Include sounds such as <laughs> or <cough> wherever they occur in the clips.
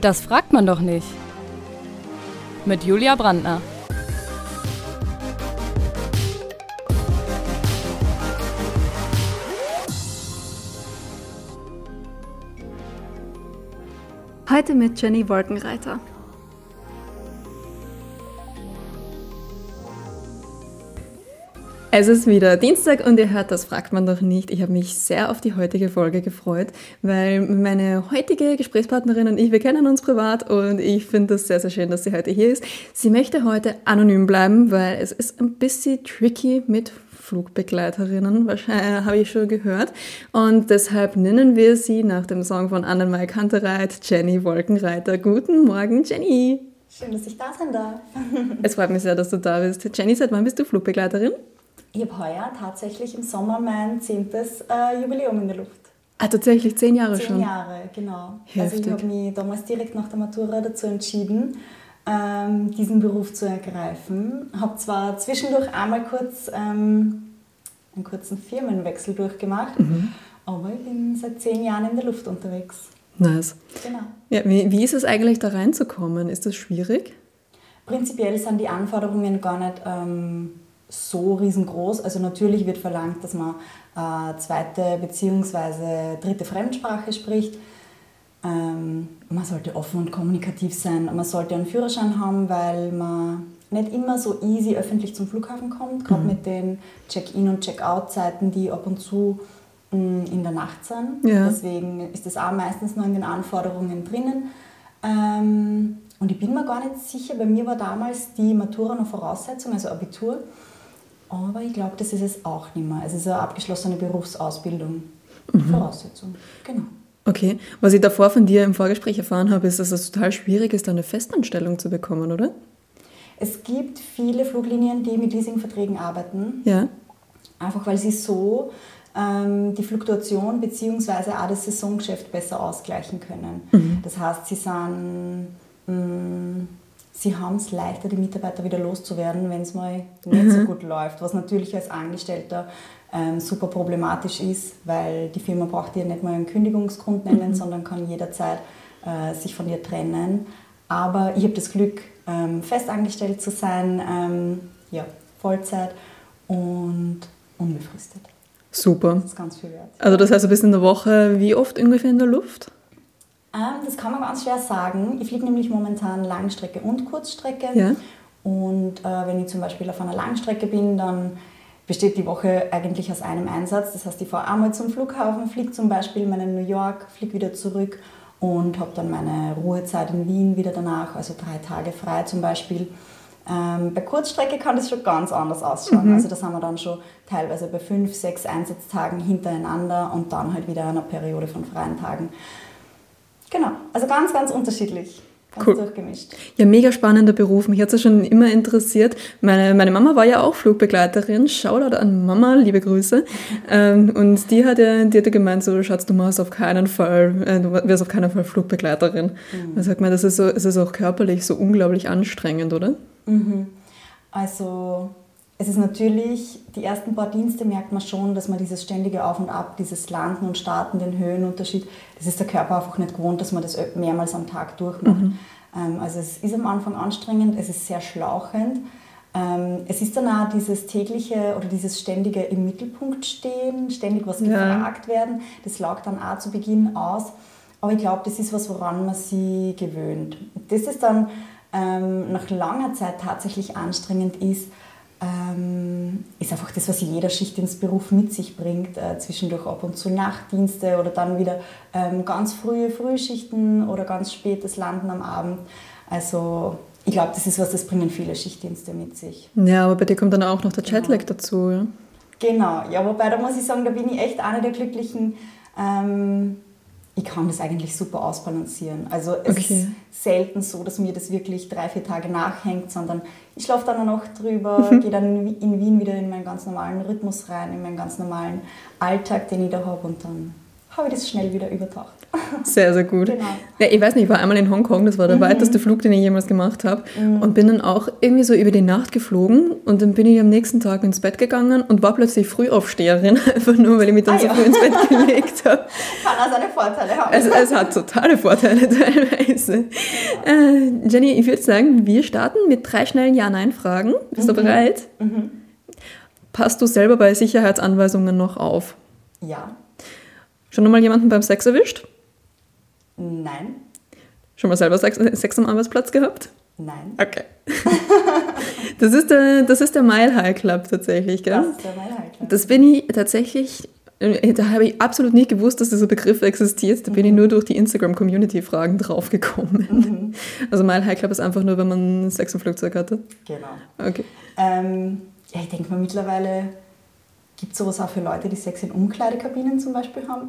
Das fragt man doch nicht. Mit Julia Brandner. Heute mit Jenny Wolkenreiter. Es ist wieder Dienstag und ihr hört, das fragt man doch nicht. Ich habe mich sehr auf die heutige Folge gefreut, weil meine heutige Gesprächspartnerin und ich, wir kennen uns privat und ich finde es sehr, sehr schön, dass sie heute hier ist. Sie möchte heute anonym bleiben, weil es ist ein bisschen tricky mit Flugbegleiterinnen, wahrscheinlich äh, habe ich schon gehört. Und deshalb nennen wir sie nach dem Song von Annemarie Kantereit Jenny Wolkenreiter. Guten Morgen, Jenny. Schön, dass ich da sein darf. es freut mich sehr, dass du da bist. Jenny, seit wann bist du Flugbegleiterin? Ich habe heuer tatsächlich im Sommer mein zehntes äh, Jubiläum in der Luft. Ah, tatsächlich zehn Jahre zehn schon? Zehn Jahre, genau. Heftig. Also ich habe mich damals direkt nach der Matura dazu entschieden, ähm, diesen Beruf zu ergreifen. Habe zwar zwischendurch einmal kurz ähm, einen kurzen Firmenwechsel durchgemacht, mhm. aber ich bin seit zehn Jahren in der Luft unterwegs. Nice. Genau. Ja, wie, wie ist es eigentlich da reinzukommen? Ist das schwierig? Prinzipiell sind die Anforderungen gar nicht... Ähm, so riesengroß. Also natürlich wird verlangt, dass man äh, zweite bzw. dritte Fremdsprache spricht. Ähm, man sollte offen und kommunikativ sein. Man sollte einen Führerschein haben, weil man nicht immer so easy öffentlich zum Flughafen kommt, gerade mhm. mit den Check-in- und Check-out-Zeiten, die ab und zu mh, mm, in der Nacht sind. Ja. Deswegen ist das auch meistens nur in den Anforderungen drinnen. Ähm, und ich bin mir gar nicht sicher, bei mir war damals die Matura noch Voraussetzung, also Abitur. Aber ich glaube, das ist es auch nicht mehr. Es ist eine abgeschlossene Berufsausbildung. Mhm. Voraussetzung, genau. Okay, was ich davor von dir im Vorgespräch erfahren habe, ist, dass es total schwierig ist, eine Festanstellung zu bekommen, oder? Es gibt viele Fluglinien, die mit Leasingverträgen arbeiten. Ja. Einfach weil sie so ähm, die Fluktuation bzw. auch das Saisongeschäft besser ausgleichen können. Mhm. Das heißt, sie sind mh, mm, sie haben es leichter, die Mitarbeiter wieder loszuwerden, wenn es mal nicht mhm. so gut läuft, was natürlich als Angestellter ähm, super problematisch ist, weil die Firma braucht dir nicht mal einen Kündigungsgrund nennen, mhm. sondern kann jederzeit äh, sich von dir trennen. Aber ich habe das Glück, ähm, festangestellt zu sein, ähm, ja, Vollzeit und unbefristet. Super. Das ist ganz viel wert. Also das heißt, du bist in der Woche wie oft ungefähr in der Luft? Ähm, das kann man ganz schwer sagen. Ich fliege nämlich momentan Langstrecke und Kurzstrecke. Ja. Und äh, wenn ich zum Beispiel auf einer Langstrecke bin, dann besteht die Woche eigentlich aus einem Einsatz. Das heißt, ich fahre einmal zum Flughafen, fliege zum Beispiel mal in New York, fliege wieder zurück und habe dann meine Ruhezeit in Wien wieder danach, also drei Tage frei zum Beispiel. Ähm, bei Kurzstrecke kann das schon ganz anders ausschauen. Mhm. Also das haben wir dann schon teilweise bei fünf, sechs Einsatztagen hintereinander und dann halt wieder eine Periode von freien Tagen. Genau, also ganz, ganz unterschiedlich. Ganz cool. durchgemischt. Ja, mega spannender Beruf. Mich hat es ja schon immer interessiert. Meine, meine Mama war ja auch Flugbegleiterin. Shoutout an Mama, liebe Grüße. Ähm, und die hat ja, die hat ja gemeint, so, Schatz, du machst auf keinen Fall, äh, du wirst auf keinen Fall Flugbegleiterin. Mhm. Da sagt man, das ist, so, es ist auch körperlich so unglaublich anstrengend, oder? Mhm. Also es ist natürlich, die ersten paar Dienste merkt man schon, dass man dieses ständige Auf und Ab, dieses Landen und Starten, den Höhenunterschied, das ist der Körper einfach nicht gewohnt, dass man das mehrmals am Tag durchmacht. Mhm. Ähm, also es ist am Anfang anstrengend, es ist sehr schlauchend. Ähm, es ist dann auch dieses tägliche oder dieses ständige im Mittelpunkt stehen, ständig was gefragt ja. werden. Das lag dann auch zu Beginn aus. Aber ich glaube, das ist was, woran man sich gewöhnt. Das ist dann ähm, nach langer Zeit tatsächlich anstrengend ist, ähm, ist einfach das, was jeder Schichtdienstberuf mit sich bringt. Äh, zwischendurch ab und zu Nachtdienste oder dann wieder ähm, ganz frühe Frühschichten oder ganz spätes Landen am Abend. Also ich glaube, das ist was, das bringen viele Schichtdienste mit sich. Ja, aber bei dir kommt dann auch noch der genau. Jetlag dazu. Ja? Genau, ja, wobei da muss ich sagen, da bin ich echt eine der Glücklichen. Ähm, ich kann das eigentlich super ausbalancieren. Also es okay. ist selten so, dass mir das wirklich drei, vier Tage nachhängt, sondern ich schlafe dann noch drüber, mhm. gehe dann in Wien wieder in meinen ganz normalen Rhythmus rein, in meinen ganz normalen Alltag, den ich da habe und dann habe ich das schnell wieder übertaucht. <laughs> Sehr, sehr gut. Genau. Ja, ich weiß nicht, ich war einmal in Hongkong, das war der weiteste Flug, den ich jemals gemacht habe. Und bin dann auch irgendwie so über die Nacht geflogen und dann bin ich am nächsten Tag ins Bett gegangen und war plötzlich Frühaufsteherin, <laughs> einfach nur, weil ich mich dann Ah, so ja. früh ins Bett gelegt habe. <laughs> Kann auch seine Vorteile haben. Also es hat totale Vorteile teilweise. Äh, Jenny, ich würde sagen, wir starten mit drei schnellen Ja-Nein-Fragen. Bist du bereit? Passt du selber bei Sicherheitsanweisungen noch auf? ja, Schon mal jemanden beim Sex erwischt? nein, Schon mal selber Sex, Sex am Arbeitsplatz gehabt? nein. Okay. <laughs> Das ist der, das ist der Mile High Club tatsächlich, gell? Das ist der meine Heikle. Das bin ich tatsächlich, äh, da habe ich absolut nicht gewusst, dass dieser Begriff existiert. Da bin ich nur durch die Instagram-Community-Fragen draufgekommen. <laughs> Also Mile High Club ist einfach nur, wenn man Sex im Flugzeug hatte. Genau. Okay. Ähm, ja, ich denke mal, mittlerweile gibt es sowas auch für Leute, die Sex in Umkleidekabinen zum Beispiel haben.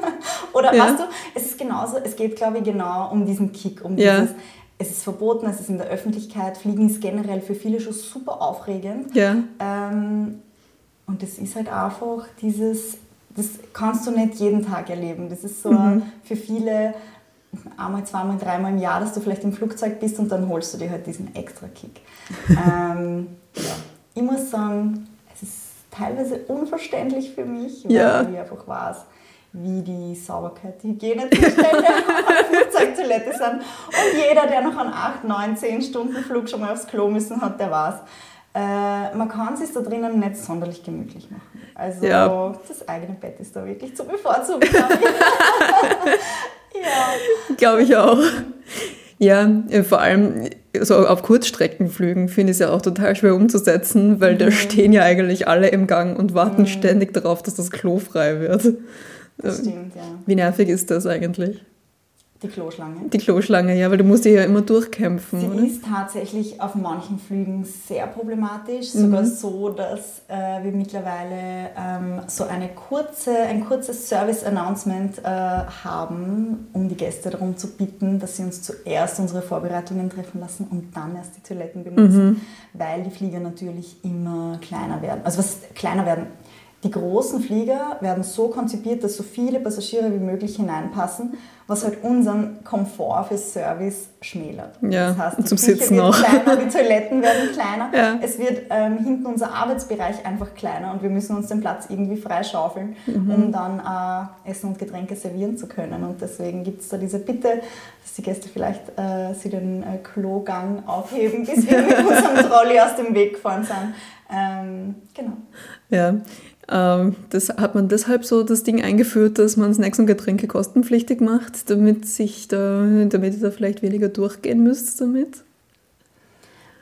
<laughs> Oder Ja. weißt du, es ist genauso, es geht, glaube ich, genau um diesen Kick, um Ja. dieses, es ist verboten, es ist in der Öffentlichkeit, Fliegen ist generell für viele schon super aufregend. Ja. Ähm, und das ist halt einfach dieses, das kannst du nicht jeden Tag erleben. Das ist so Mhm. für viele einmal, zweimal, dreimal im Jahr, dass du vielleicht im Flugzeug bist und dann holst du dir halt diesen extra Kick. <laughs> ähm, ja. Ich muss sagen, teilweise unverständlich für mich, weil Ja. ich einfach weiß, wie die Sauberkeit, die Hygienezustände <laughs> auf Flugzeugtoilette sind. Und jeder, der noch einen 8, 9, 10 Stunden Flug schon mal aufs Klo müssen hat, der weiß. Äh, man kann es sich da drinnen nicht sonderlich gemütlich machen. Also Ja. das eigene Bett ist da wirklich zu bevorzugen. <laughs> ja. Glaube ich auch. Ja, vor allem so auf Kurzstreckenflügen finde ich es ja auch total schwer umzusetzen, weil da stehen ja eigentlich alle im Gang und warten ständig darauf, dass das Klo frei wird. Das stimmt, ja. Wie nervig ist das eigentlich? Die Kloschlange. Die Kloschlange, ja, weil du musst dich ja immer durchkämpfen, Sie oder? ist tatsächlich auf manchen Flügen sehr problematisch, Mhm. sogar so, dass äh, wir mittlerweile ähm, so eine kurze, ein kurzes Service-Announcement äh, haben, um die Gäste darum zu bitten, dass sie uns zuerst unsere Vorbereitungen treffen lassen und dann erst die Toiletten benutzen, Mhm. weil die Flieger natürlich immer kleiner werden. Also was kleiner werden? Die großen Flieger werden so konzipiert, dass so viele Passagiere wie möglich hineinpassen, was halt unseren Komfort für Service schmälert. Ja, das heißt, die zum Küche Sitzen wird auch. kleiner, die Toiletten werden kleiner. Ja. Es wird ähm, hinten unser Arbeitsbereich einfach kleiner und wir müssen uns den Platz irgendwie freischaufeln, Mhm. um dann äh, Essen und Getränke servieren zu können. Und deswegen gibt es da diese Bitte, dass die Gäste vielleicht äh, sie den äh, Klogang aufheben, bis wir mit <laughs> unserem Trolley aus dem Weg gefahren sind. Ähm, genau. Ja, das hat man deshalb so das Ding eingeführt, dass man Snacks und Getränke kostenpflichtig macht, damit sich da, damit ihr da vielleicht weniger durchgehen müsst damit.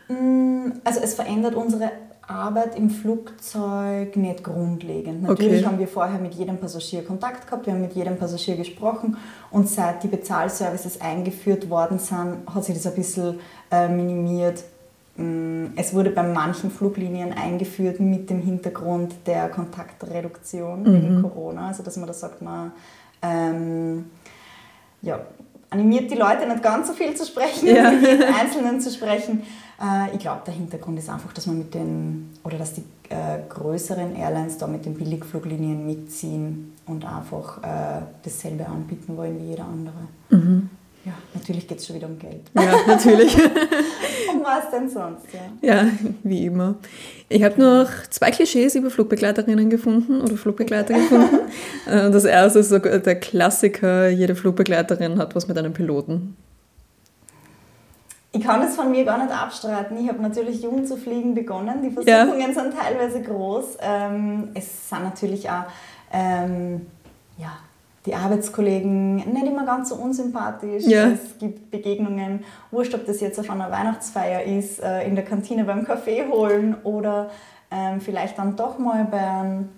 Mm, Also es verändert unsere Arbeit im Flugzeug nicht grundlegend. Natürlich Okay. haben wir vorher mit jedem Passagier Kontakt gehabt, wir haben mit jedem Passagier gesprochen und seit die Bezahlservices eingeführt worden sind, hat sich das ein bisschen äh, minimiert. Mm, Es wurde bei manchen Fluglinien eingeführt mit dem Hintergrund der Kontaktreduktion wegen Corona, also dass man da sagt, man ähm, ja, animiert die Leute nicht ganz so viel zu sprechen, Ja. mit jedem Einzelnen zu sprechen. Äh, ich glaube, der Hintergrund ist einfach, dass man mit den, oder dass die äh, größeren Airlines da mit den Billigfluglinien mitziehen und einfach äh, dasselbe anbieten wollen wie jeder andere. Ja, natürlich geht es schon wieder um Geld. Ja, natürlich. <laughs> Um was denn sonst? Ja. ja, wie immer. Ich habe noch zwei Klischees über Flugbegleiterinnen gefunden oder Flugbegleiter gefunden. <laughs> Äh, Das erste ist so der Klassiker, jede Flugbegleiterin hat was mit einem Piloten. Ich kann es von mir gar nicht abstreiten. Ich habe natürlich jung zu fliegen begonnen. Die Ja. Versuchungen sind teilweise groß. Ähm, es sind natürlich auch ähm, ja, die Arbeitskollegen nicht immer ganz so unsympathisch. Ja. Es gibt Begegnungen, wurscht, ob das jetzt auf einer Weihnachtsfeier ist, äh, in der Kantine beim Kaffee holen oder ähm, vielleicht dann doch mal bei einem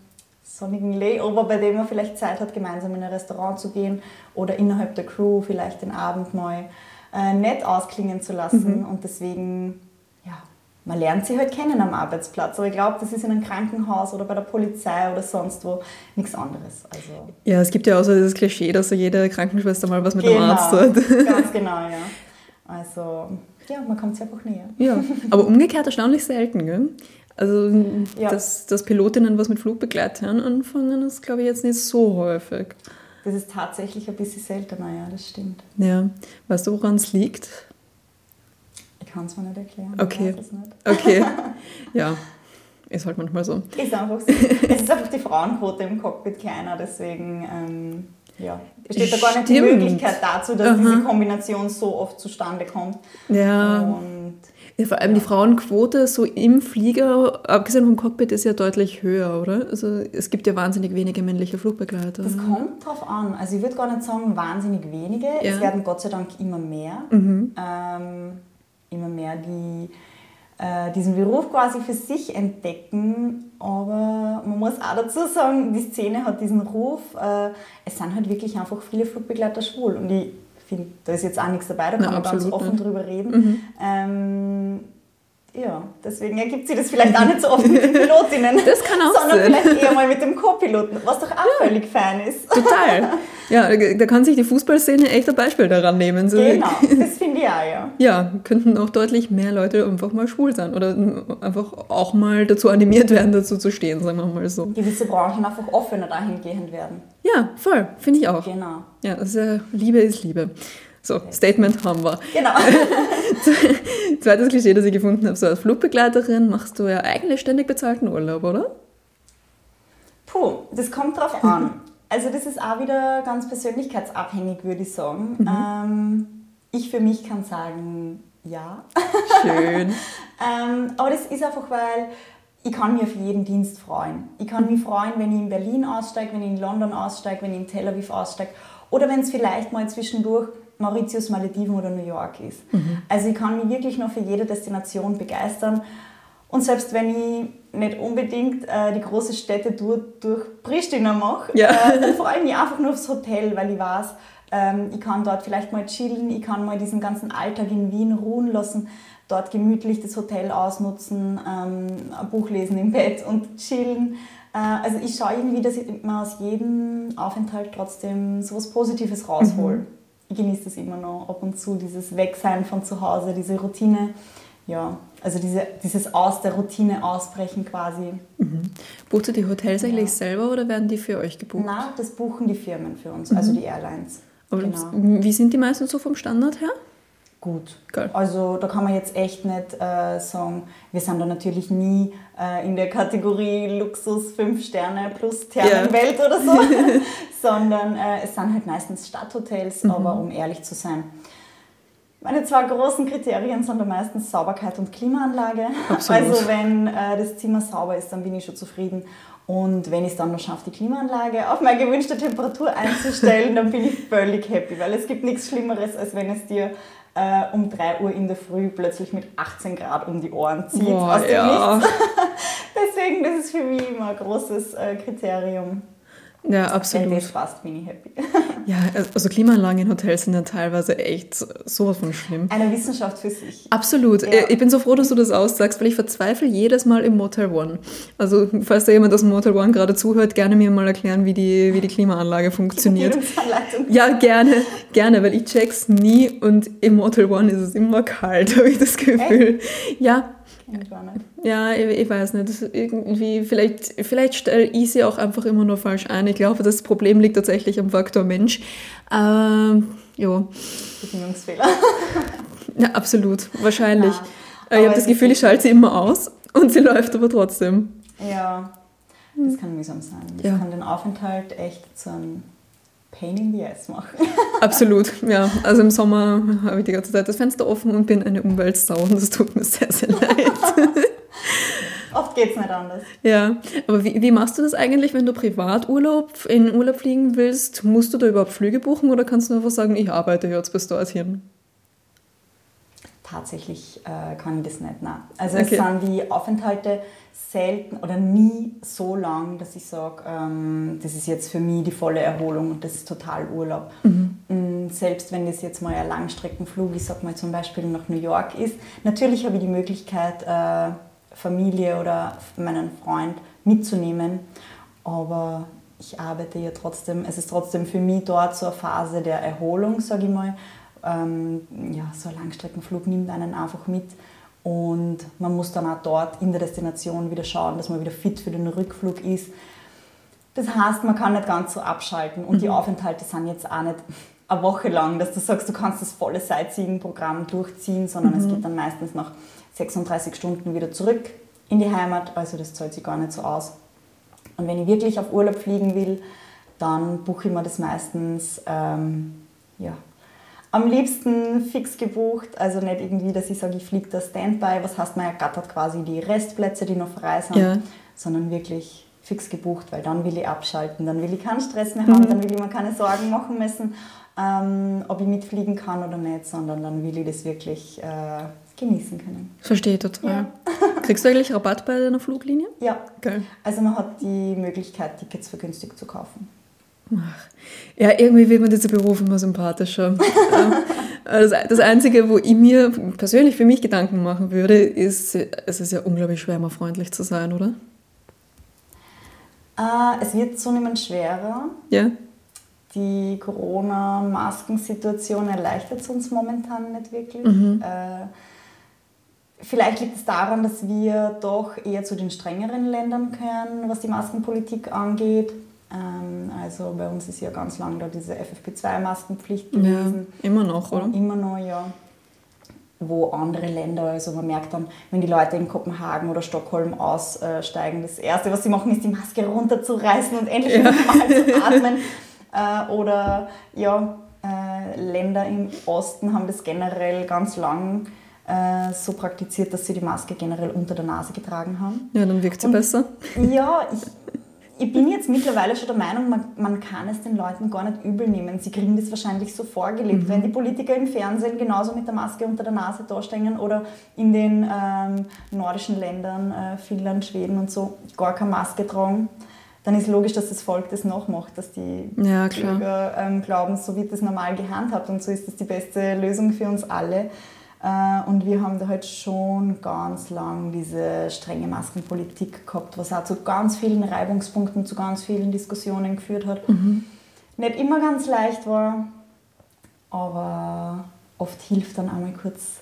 sonnigen Layover, bei dem man vielleicht Zeit hat, gemeinsam in ein Restaurant zu gehen oder innerhalb der Crew vielleicht den Abend mal äh, nett ausklingen zu lassen. Und deswegen, man lernt sie halt kennen am Arbeitsplatz. Aber ich glaube, das ist in einem Krankenhaus oder bei der Polizei oder sonst wo nichts anderes. Also, Ja, es gibt ja auch so dieses Klischee, dass so jede Krankenschwester mal was mit dem Arzt hat. ganz <laughs> genau, ja. Also, ja, man kommt sich einfach näher. Ja, aber umgekehrt erstaunlich selten, gell? Also, Ja. dass, dass Pilotinnen was mit Flugbegleitern anfangen, ist, glaube ich, jetzt nicht so häufig. Das ist tatsächlich ein bisschen seltener, ja, das stimmt. Ja. Weißt du, woran es liegt? Kann es mir nicht erklären. Okay. Ich weiß es nicht. Okay. <laughs> ja. Ist halt manchmal so. Ist einfach so. es ist einfach die Frauenquote im Cockpit kleiner, deswegen ähm, ja, steht da gar nicht die. Möglichkeit dazu, dass Aha. diese Kombination so oft zustande kommt. Ja. Und ja. Vor allem die Frauenquote so im Flieger, abgesehen vom Cockpit, ist ja deutlich höher, oder? Also es gibt ja wahnsinnig wenige männliche Flugbegleiter. das kommt drauf an. Also ich würde gar nicht sagen wahnsinnig wenige. Ja. Es werden Gott sei Dank immer mehr. Mhm. Ähm, immer mehr, die äh, diesen Beruf quasi für sich entdecken. Aber man muss auch dazu sagen, die Szene hat diesen Ruf. Äh, es sind halt wirklich einfach viele Flugbegleiter schwul. Und ich finde, da ist jetzt auch nichts dabei, da kann Na, man ganz offen nicht. drüber reden. Ähm, ja, deswegen ergibt sich das vielleicht auch nicht so oft mit den <laughs> Pilotinnen. Das kann auch Sondern sein. vielleicht eher mal mit dem Co-Piloten, was doch auch völlig fein ist. Total. <laughs> Ja, da kann sich die Fußballszene echt ein Beispiel daran nehmen. So, Genau, <laughs> das finde ich auch, ja. Ja, könnten auch deutlich mehr Leute einfach mal schwul sein oder einfach auch mal dazu animiert werden, dazu zu stehen, sagen wir mal so. Gewisse Branchen einfach offener dahingehend werden. Ja, voll, finde ich auch. Genau. Ja, ja, Liebe ist Liebe. So, Statement haben wir. Genau. <laughs> Zweites Klischee, das ich gefunden habe, so als Flugbegleiterin machst du ja eigentlich ständig bezahlten Urlaub, oder? Puh, das kommt drauf <laughs> an. Also das ist auch wieder ganz persönlichkeitsabhängig, würde ich sagen. Ähm, ich für mich kann sagen, ja. Schön. <laughs> Ähm, aber das ist einfach, weil ich kann mich auf jeden Dienst freuen. Ich kann mich freuen, wenn ich in Berlin aussteige, wenn ich in London aussteige, wenn ich in Tel Aviv aussteige oder wenn es vielleicht mal zwischendurch Mauritius, Malediven oder New York ist. Also ich kann mich wirklich noch für jede Destination begeistern. Und selbst wenn ich nicht unbedingt äh, die große Städte durch, Pristina mache, Ja. äh, dann freue ich mich einfach nur aufs Hotel, weil ich weiß, ähm, ich kann dort vielleicht mal chillen, ich kann mal diesen ganzen Alltag in Wien ruhen lassen, dort gemütlich das Hotel ausnutzen, ähm, ein Buch lesen im Bett und chillen. Äh, also ich schaue irgendwie, dass ich mir aus jedem Aufenthalt trotzdem so was Positives raushol. Ich genieße das immer noch ab und zu, dieses Wegsein von zu Hause, diese Routine. Ja, also diese, dieses aus der Routine ausbrechen quasi. Bucht ihr die Hotels eigentlich Ja. selber oder werden die für euch gebucht? Na, das buchen die Firmen für uns, also die Airlines. Aber genau. Wie sind die meisten so vom Standard her? Gut. Geil. Also da kann man jetzt echt nicht äh, sagen, wir sind da natürlich nie äh, in der Kategorie Luxus 5 Sterne plus Thermenwelt oder so, <laughs> <laughs> sondern äh, es sind halt meistens Stadthotels, Mhm. aber um ehrlich zu sein, meine zwei großen Kriterien sind da meistens Sauberkeit und Klimaanlage. Absolut. Also wenn äh, das Zimmer sauber ist, dann bin ich schon zufrieden. Und wenn ich es dann noch schaffe, die Klimaanlage auf meine gewünschte Temperatur einzustellen, dann bin ich völlig happy, weil es gibt nichts Schlimmeres, als wenn es dir äh, um 3 Uhr in der Früh plötzlich mit 18 Grad um die Ohren zieht. Boah, aus dem ja. Nichts. <laughs> Deswegen, das ist für mich immer ein großes äh, Kriterium. Ja, Wenn absolut. das passt, bin ich happy. <laughs> Ja, also Klimaanlagen in Hotels sind ja teilweise echt sowas von schlimm. Eine Wissenschaft für sich. Absolut. Ja. Ich bin so froh, dass du das aussagst, weil ich verzweifle jedes Mal im Motel One. Also, falls da jemand aus dem Motel One gerade zuhört, gerne mir mal erklären, wie die, wie die Klimaanlage funktioniert. <laughs> Bedienungsanleitung. Ja, gerne, gerne, weil ich check's nie und im Motel One ist es immer kalt, <laughs> habe ich das Gefühl. Ja, Kenn ich ja, ich, ich weiß nicht. Das irgendwie, vielleicht, vielleicht stelle ich sie auch einfach immer nur falsch ein. Ich glaube, das Problem liegt tatsächlich am Faktor Mensch. Ähm, ja. Bedienungsfehler. <laughs> ja, absolut, wahrscheinlich. Ja, Äh, ich habe das Gefühl, ich schalte sie immer aus <laughs> und sie läuft aber trotzdem. Ja, das kann mühsam sein. Das Ja. kann den Aufenthalt echt zu einem Pain in the ass machen. <laughs> Absolut, ja. Also im Sommer habe ich die ganze Zeit das Fenster offen und bin eine Umweltsau und das tut mir sehr, sehr leid. <laughs> Oft geht es nicht anders. ja, aber wie, wie machst du das eigentlich, wenn du Privaturlaub in Urlaub fliegen willst? Musst du da überhaupt Flüge buchen oder kannst du einfach sagen, ich arbeite jetzt bis dorthin? Tatsächlich äh, kann ich das nicht. Nein. Also Okay. es sind die Aufenthalte selten oder nie so lang, dass ich sage, ähm, das ist jetzt für mich die volle Erholung und das ist total Urlaub. Mm, Selbst wenn das jetzt mal ein Langstreckenflug, ich sag mal zum Beispiel nach New York ist, natürlich habe ich die Möglichkeit, äh, Familie oder meinen Freund mitzunehmen, aber ich arbeite ja trotzdem, es ist trotzdem für mich dort so eine Phase der Erholung, sage ich mal. Ähm, ja, so ein Langstreckenflug nimmt einen einfach mit und man muss dann auch dort in der Destination wieder schauen, dass man wieder fit für den Rückflug ist. Das heißt, man kann nicht ganz so abschalten und die Aufenthalte sind jetzt auch nicht eine Woche lang, dass du sagst, du kannst das volle Sightseeing-Programm durchziehen, sondern es geht dann meistens nach 36 Stunden wieder zurück in die Heimat, also das zahlt sich gar nicht so aus. Und wenn ich wirklich auf Urlaub fliegen will, dann buche ich mir das meistens ähm, ja, am liebsten fix gebucht. Also nicht irgendwie, dass ich sage, ich fliege da Standby, was heißt, man ergattert quasi die Restplätze, die noch frei sind, Ja. sondern wirklich fix gebucht, weil dann will ich abschalten, dann will ich keinen Stress mehr haben, dann will ich mir keine Sorgen machen müssen, ähm, ob ich mitfliegen kann oder nicht, sondern dann will ich das wirklich äh, genießen können. Verstehe total. <laughs> Kriegst du eigentlich Rabatt bei deiner Fluglinie? Ja, Geil. also man hat die Möglichkeit, Tickets vergünstigt zu kaufen. Ja, irgendwie wird mir dieser Beruf immer sympathischer. <laughs> Das, das Einzige, wo ich mir persönlich für mich Gedanken machen würde, ist, es ist ja unglaublich schwer, mal freundlich zu sein, oder? Äh, es wird zunehmend schwerer. Ja. Die Corona-Maskensituation erleichtert es uns momentan nicht wirklich. Äh, vielleicht liegt es daran, dass wir doch eher zu den strengeren Ländern gehören, was die Maskenpolitik angeht. Ähm, also bei uns ist ja ganz lange da diese FFP2-Maskenpflicht ja. gewesen. Immer noch, oder? Und immer noch, ja. Wo andere Länder, also man merkt dann, wenn die Leute in Kopenhagen oder Stockholm aussteigen, das Erste, was sie machen, ist die Maske runterzureißen und endlich Ja. <laughs> mal zu atmen. Äh, Oder ja, äh, Länder im Osten haben das generell ganz lang äh, so praktiziert, dass sie die Maske generell unter der Nase getragen haben. Ja, dann wirkt sie besser. Ja, ich, ich bin jetzt mittlerweile schon der Meinung, man, man kann es den Leuten gar nicht übel nehmen. Sie kriegen das wahrscheinlich so vorgelebt. Wenn die Politiker im Fernsehen genauso mit der Maske unter der Nase dastehen oder in den ähm, nordischen Ländern, äh, Finnland, Schweden und so, gar keine Maske tragen, dann ist logisch, dass das Volk das nachmacht, dass die Ja. Bürger ähm, glauben, so wird das normal gehandhabt und so ist das die beste Lösung für uns alle. Äh, und wir haben da halt schon ganz lang diese strenge Maskenpolitik gehabt, was auch zu ganz vielen Reibungspunkten, zu ganz vielen Diskussionen geführt hat. Nicht immer ganz leicht war, aber oft hilft dann einmal kurz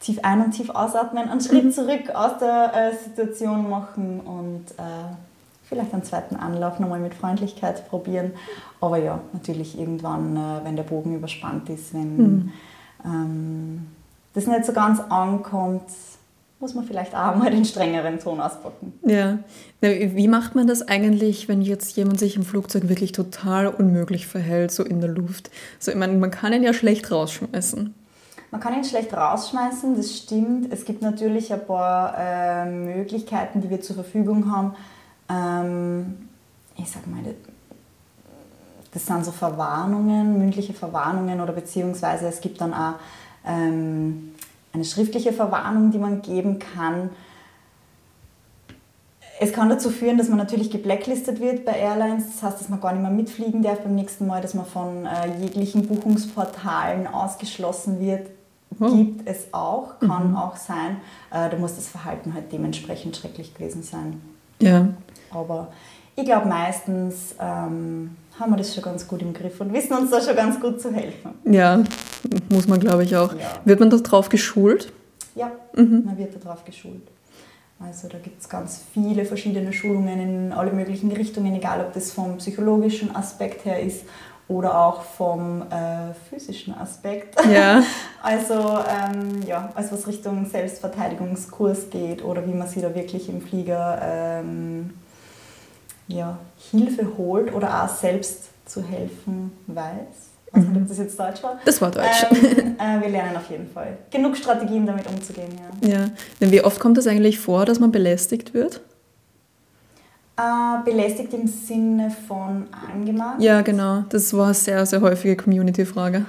tief ein- und tief ausatmen, einen Schritt zurück aus der äh, Situation machen und äh, vielleicht einen zweiten Anlauf nochmal mit Freundlichkeit probieren. Aber ja, natürlich irgendwann, äh, wenn der Bogen überspannt ist, wenn ähm, das nicht so ganz ankommt, muss man vielleicht auch mal den strengeren Ton auspacken. Ja. Wie macht man das eigentlich, wenn jetzt jemand sich im Flugzeug wirklich total unmöglich verhält, so in der Luft? So, ich meine, man kann ihn ja schlecht rausschmeißen. Man kann ihn schlecht rausschmeißen, das stimmt. Es gibt natürlich ein paar äh, Möglichkeiten, die wir zur Verfügung haben. Ähm, ich sag mal, das sind so Verwarnungen, mündliche Verwarnungen oder beziehungsweise es gibt dann auch eine schriftliche Verwarnung, die man geben kann. Es kann dazu führen, dass man natürlich geblacklistet wird bei Airlines. Das heißt, dass man gar nicht mehr mitfliegen darf beim nächsten Mal, dass man von äh, jeglichen Buchungsportalen ausgeschlossen wird. Oh. Gibt es auch, kann auch sein. Äh, da muss das Verhalten halt dementsprechend schrecklich gewesen sein. Ja. Aber ich glaube, meistens ähm, haben wir das schon ganz gut im Griff und wissen uns da schon ganz gut zu helfen. Ja, muss man, glaube ich, auch. Ja. Wird man darauf geschult? Ja, man wird darauf geschult. Also da gibt es ganz viele verschiedene Schulungen in alle möglichen Richtungen, egal ob das vom psychologischen Aspekt her ist oder auch vom äh, physischen Aspekt. Ja. <laughs> Also ähm, ja, also was Richtung Selbstverteidigungskurs geht oder wie man sich da wirklich im Flieger ähm, ja, Hilfe holt oder auch selbst zu helfen weiß. Ich weiß nicht, ob das jetzt Deutsch war. Das war Deutsch. Ähm, <laughs> äh, wir lernen auf jeden Fall. Genug Strategien, damit umzugehen, ja. Ja. Denn wie oft kommt es eigentlich vor, dass man belästigt wird? Äh, belästigt im Sinne von angemacht. Ja, genau. Das war eine sehr, sehr häufige Community-Frage.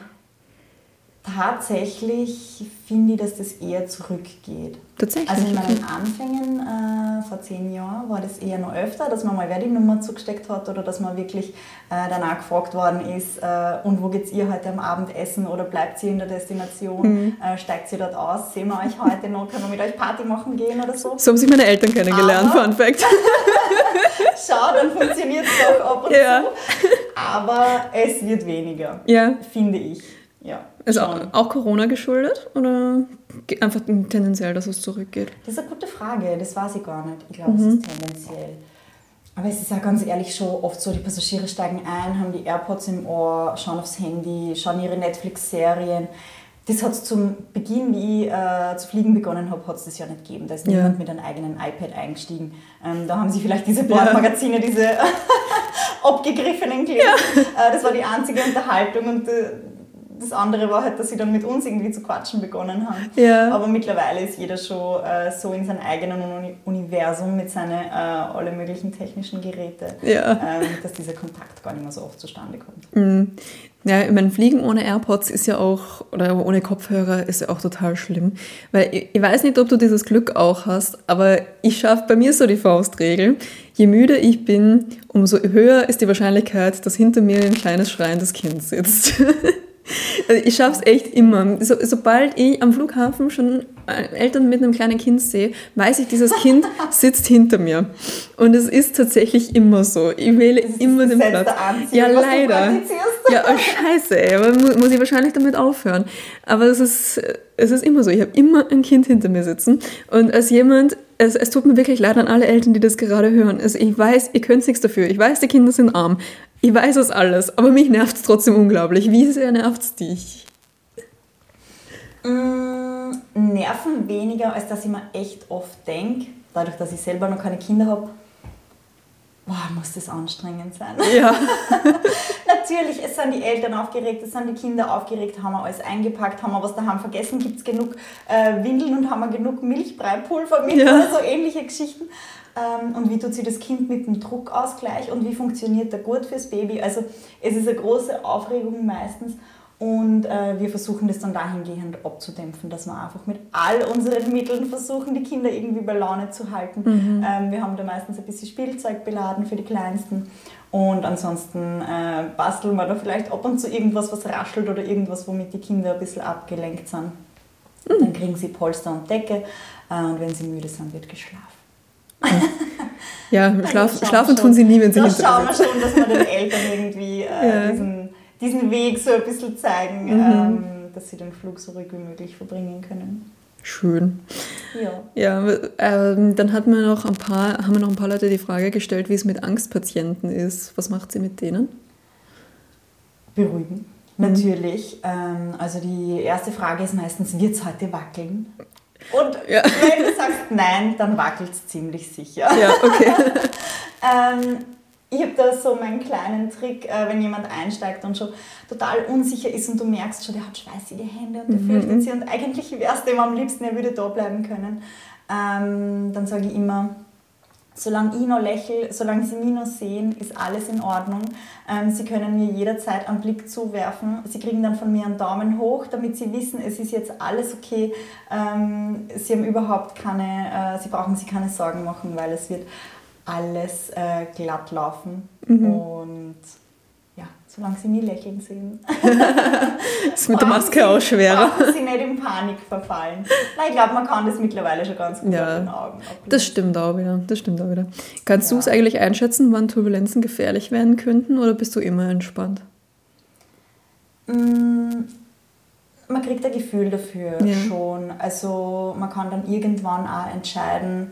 Tatsächlich finde ich, dass das eher zurückgeht. Tatsächlich. Also in meinen Anfängen äh, vor zehn Jahren war das eher noch öfter, dass man mal wer die Nummer zugesteckt hat oder dass man wirklich äh, danach gefragt worden ist, äh, und wo geht's ihr heute am Abend essen oder bleibt ihr in der Destination, Mhm. äh, steigt sie dort aus, sehen wir euch heute noch, können wir mit euch Party machen gehen oder so. So haben sich meine Eltern kennengelernt, Aber- Fun Fact. <laughs> Schau, dann funktioniert es doch ab und Ja. zu. Aber es wird weniger, Ja. finde ich. Ja, Ist schon. auch, Corona geschuldet oder einfach tendenziell, dass es zurückgeht? Das ist eine gute Frage, das weiß ich gar nicht. Ich glaube, Mhm. es ist tendenziell. aber es ist ja ganz ehrlich schon oft so, die Passagiere steigen ein, haben die AirPods im Ohr, schauen aufs Handy, schauen ihre Netflix-Serien. Das hat es zum Beginn, wie ich äh, zu fliegen begonnen habe, hat es das ja nicht gegeben. Da ist Ja. niemand mit einem eigenen iPad eingestiegen. Ähm, da haben sie vielleicht diese Bordmagazine, diese <laughs> abgegriffenen Kleber. Äh, das war die einzige Unterhaltung und äh, das andere war halt, dass sie dann mit uns irgendwie zu quatschen begonnen haben. Ja. Aber mittlerweile ist jeder schon äh, so in seinem eigenen Uni Universum mit seinen äh, alle möglichen technischen Geräten, Ja. ähm, dass dieser Kontakt gar nicht mehr so oft zustande kommt. Mhm. Ja, ich meine, Fliegen ohne AirPods ist ja auch, oder ohne Kopfhörer ist ja auch total schlimm. Weil ich, ich weiß nicht, ob du dieses Glück auch hast, aber ich schaffe bei mir so die Faustregel. Je müde ich bin, umso höher ist die Wahrscheinlichkeit, dass hinter mir ein kleines schreiendes Kind sitzt. <laughs> Also ich schaffe es echt immer. So, sobald ich am Flughafen schon äh, Eltern mit einem kleinen Kind sehe, weiß ich, dieses Kind <laughs> sitzt hinter mir. Und es ist tatsächlich immer so. Ich wähle immer den Platz. der Anziehung, Ja, leider. Ja, oh, scheiße, ey. Aber muss ich wahrscheinlich damit aufhören. Aber es ist, es ist immer so. Ich habe immer ein Kind hinter mir sitzen. Und als jemand, es, es tut mir wirklich leid an alle Eltern, die das gerade hören. Also ich weiß, ihr könnt nichts dafür. Ich weiß, die Kinder sind arm. Ich weiß das alles. Aber mich nervt es trotzdem unglaublich. Wie sehr nervt es dich? Mm, Nerven weniger, als dass ich mir echt oft denke, dadurch, dass ich selber noch keine Kinder habe, boah, muss das anstrengend sein. Ja. <laughs> Natürlich, es sind die Eltern aufgeregt, es sind die Kinder aufgeregt, haben wir alles eingepackt, haben wir was daheim vergessen, gibt es genug äh, Windeln und haben wir genug Milchbreipulver mit Ja. oder so ähnliche Geschichten. Ähm, und wie tut sich das Kind mit dem Druckausgleich und wie funktioniert der gut fürs Baby? Also es ist eine große Aufregung meistens und äh, wir versuchen das dann dahingehend abzudämpfen, dass wir einfach mit all unseren Mitteln versuchen, die Kinder irgendwie bei Laune zu halten. Ähm, wir haben da meistens ein bisschen Spielzeug beladen für die Kleinsten und ansonsten äh, basteln wir da vielleicht ab und zu irgendwas, was raschelt oder irgendwas, womit die Kinder ein bisschen abgelenkt sind. Dann kriegen sie Polster und Decke äh, und wenn sie müde sind, wird geschlafen. <laughs> Ja, schlaf, wir schlafen tun sie nie, wenn sie Da hinter schauen wir schon, dass wir den Eltern irgendwie äh, <laughs> Ja. diesen, diesen Weg so ein bisschen zeigen, Mhm. ähm, dass sie den Flug so ruhig wie möglich verbringen können. Schön. Ja. Ja, ähm, dann hat mir noch ein paar, haben mir noch ein paar Leute die Frage gestellt, wie es mit Angstpatienten ist. Was macht sie mit denen? Beruhigen. Natürlich. Ähm, also die erste Frage ist meistens, wird es heute wackeln? Und <laughs> Ja. wenn du sagst nein, dann wackelt es ziemlich sicher. Ja, okay. <laughs> Ähm, ich habe da so meinen kleinen Trick, äh, wenn jemand einsteigt und schon total unsicher ist und du merkst schon, der hat schweißige Hände und der fürchtet sich und eigentlich wäre es dem am liebsten, er würde da bleiben können. Ähm, dann sage ich immer, solange ich noch lächle, solange sie mich noch sehen, ist alles in Ordnung. Ähm, sie können mir jederzeit einen Blick zuwerfen. Sie kriegen dann von mir einen Daumen hoch, damit sie wissen, es ist jetzt alles okay. Ähm, sie haben überhaupt keine, äh, sie brauchen sich keine Sorgen machen, weil es wird alles äh, glatt laufen. Und ja, solange sie mich lächeln sehen. Das <laughs> ist mit der Maske auch schwerer. Sie nicht in Panik verfallen. Nein, ich glaube, man kann das mittlerweile schon ganz gut Ja, den Augen ablesen. Das stimmt auch wieder. Das stimmt auch wieder. Kannst du Ja. es eigentlich einschätzen, wann Turbulenzen gefährlich werden könnten oder bist du immer entspannt? Mm, Man kriegt ein Gefühl dafür Ja. schon. Also man kann dann irgendwann auch entscheiden,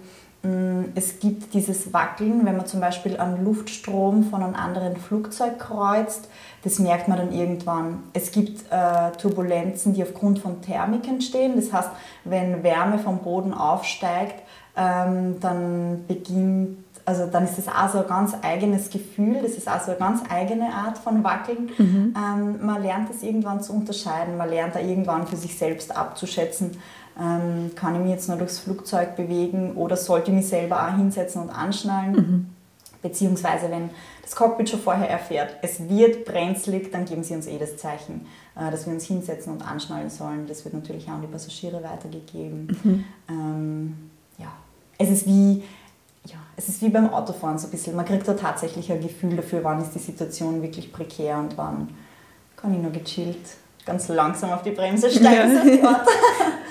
es gibt dieses Wackeln, wenn man zum Beispiel einen Luftstrom von einem anderen Flugzeug kreuzt, das merkt man dann irgendwann. Es gibt äh, Turbulenzen, die aufgrund von Thermik entstehen. Das heißt, wenn Wärme vom Boden aufsteigt, ähm, dann beginnt also dann ist das auch so ein ganz eigenes Gefühl, das ist auch so eine ganz eigene Art von Wackeln. Ähm, man lernt das irgendwann zu unterscheiden, man lernt da irgendwann für sich selbst abzuschätzen, ähm, kann ich mich jetzt nur durchs Flugzeug bewegen oder sollte ich mich selber auch hinsetzen und anschnallen. Beziehungsweise wenn das Cockpit schon vorher erfährt, es wird brenzlig, dann geben sie uns eh das Zeichen, äh, dass wir uns hinsetzen und anschnallen sollen. Das wird natürlich auch an die Passagiere weitergegeben. Ähm, ja, es ist wie ja, es ist wie beim Autofahren so ein bisschen. Man kriegt da tatsächlich ein Gefühl dafür, wann ist die Situation wirklich prekär und wann kann ich nur gechillt ganz langsam auf die Bremse steigen. Ja. so auf die Art.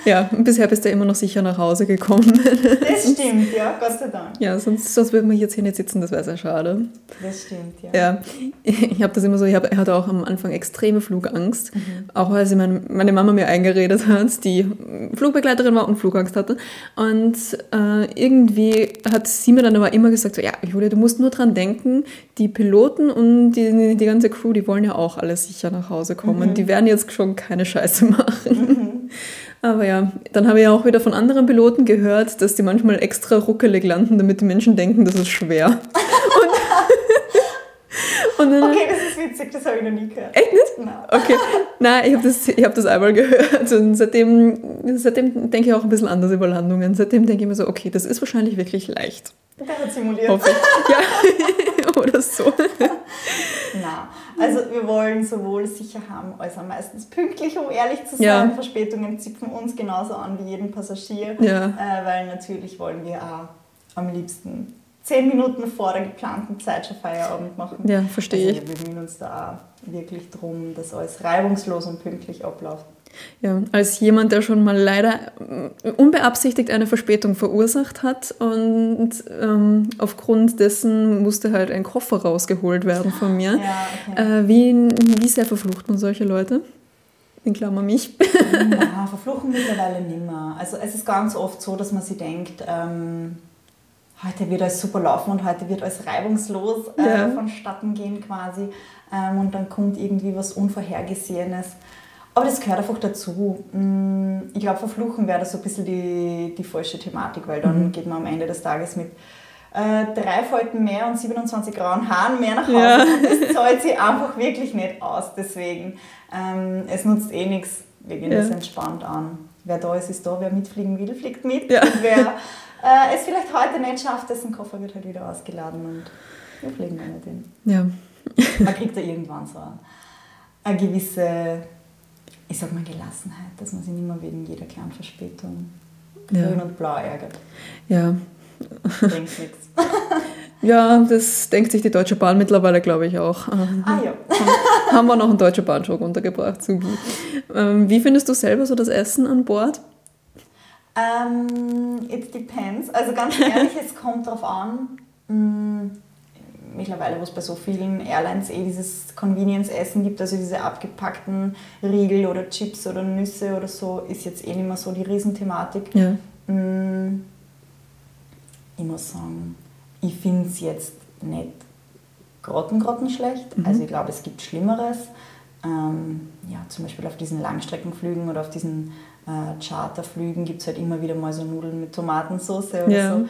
Ja, bisher bist du immer noch sicher nach Hause gekommen. Das <laughs> stimmt, ja, Gott sei Dank. Ja, sonst, sonst würden wir jetzt hier nicht sitzen, das wäre sehr schade. Das stimmt, ja. Ja, ich habe das immer so, ich, hab, ich hatte auch am Anfang extreme Flugangst, auch weil sie mein, meine Mama mir eingeredet hat, die Flugbegleiterin war und Flugangst hatte. Und äh, irgendwie hat sie mir dann aber immer gesagt, so, ja, Julia, du musst nur dran denken, die Piloten und die, die ganze Crew, die wollen ja auch alle sicher nach Hause kommen. Die werden jetzt schon keine Scheiße machen. Aber ja, dann habe ich auch wieder von anderen Piloten gehört, dass die manchmal extra ruckelig landen, damit die Menschen denken, das ist schwer. <laughs> Und, <laughs> und dann, Okay, das ist witzig, das habe ich noch nie gehört. Echt nicht? Nein. Okay, nein, ich habe das, ich hab das einmal gehört und seitdem, seitdem denke ich auch ein bisschen anders über Landungen. Seitdem denke ich mir so, okay, das ist wahrscheinlich wirklich leicht. Der hat simuliert. Hoffe ich. Ja, <laughs> oder so. Na, also wir wollen sowohl sicher haben als auch meistens pünktlich, um ehrlich zu sein. Ja. Verspätungen zipfen uns genauso an wie jeden Passagier, Ja. äh, weil natürlich wollen wir auch am liebsten zehn Minuten vor der geplanten Zeit schon Feierabend machen. Ja, verstehe also ich. Wir bemühen uns da auch wirklich darum, dass alles reibungslos und pünktlich abläuft. Ja, als jemand, der schon mal leider äh, unbeabsichtigt eine Verspätung verursacht hat und ähm, aufgrund dessen musste halt ein Koffer rausgeholt werden von mir. Ja, okay. Äh, wie, wie sehr verflucht man solche Leute? In Klammer mich. Na, <laughs> verfluchen mittlerweile nimmer. Also es ist ganz oft so, dass man sich denkt, ähm, heute wird alles super laufen und heute wird alles reibungslos äh, Ja. vonstatten gehen quasi. Ähm, und dann kommt irgendwie was Unvorhergesehenes. Aber das gehört einfach dazu. Mm, Ich glaube, verfluchen wäre da so ein bisschen die, die falsche Thematik, weil dann geht man am Ende des Tages mit äh, drei Falten mehr und 27 grauen Haaren mehr nach Hause. Ja. Das zahlt sich einfach wirklich nicht aus. Deswegen, ähm, es nutzt eh nichts. Wir gehen Ja. das entspannt an. Wer da ist, ist da. Wer mitfliegen will, fliegt mit. Ja. Und wer äh, es vielleicht heute nicht schafft, dessen Koffer wird halt wieder ausgeladen und wir fliegen da nicht hin. Ja, Man kriegt da irgendwann so eine, eine gewisse, ich sag mal, Gelassenheit, dass man sich nicht mehr wegen jeder kleinen Verspätung Ja. grün und blau ärgert. ja. Denkt nichts. <laughs> Ja, das denkt sich die Deutsche Bahn mittlerweile, glaube ich, auch. Ähm, Ah ja. Haben wir noch einen Deutsche Bahn-Joke untergebracht, Sugi. Ähm, wie findest du selber so das Essen an Bord? Ähm, it depends. Also ganz ehrlich, es kommt drauf an. Mittlerweile, wo es bei so vielen Airlines eh dieses Convenience-Essen gibt, also diese abgepackten Riegel oder Chips oder Nüsse oder so, ist jetzt eh nicht mehr so die Riesenthematik. Ja. Mm, Ich muss sagen, ich finde es jetzt nicht grottengrotten schlecht. Also ich glaube, es gibt Schlimmeres. Ähm, ja, zum Beispiel auf diesen Langstreckenflügen oder auf diesen äh, Charterflügen gibt es halt immer wieder mal so Nudeln mit Tomatensauce oder Ja. so.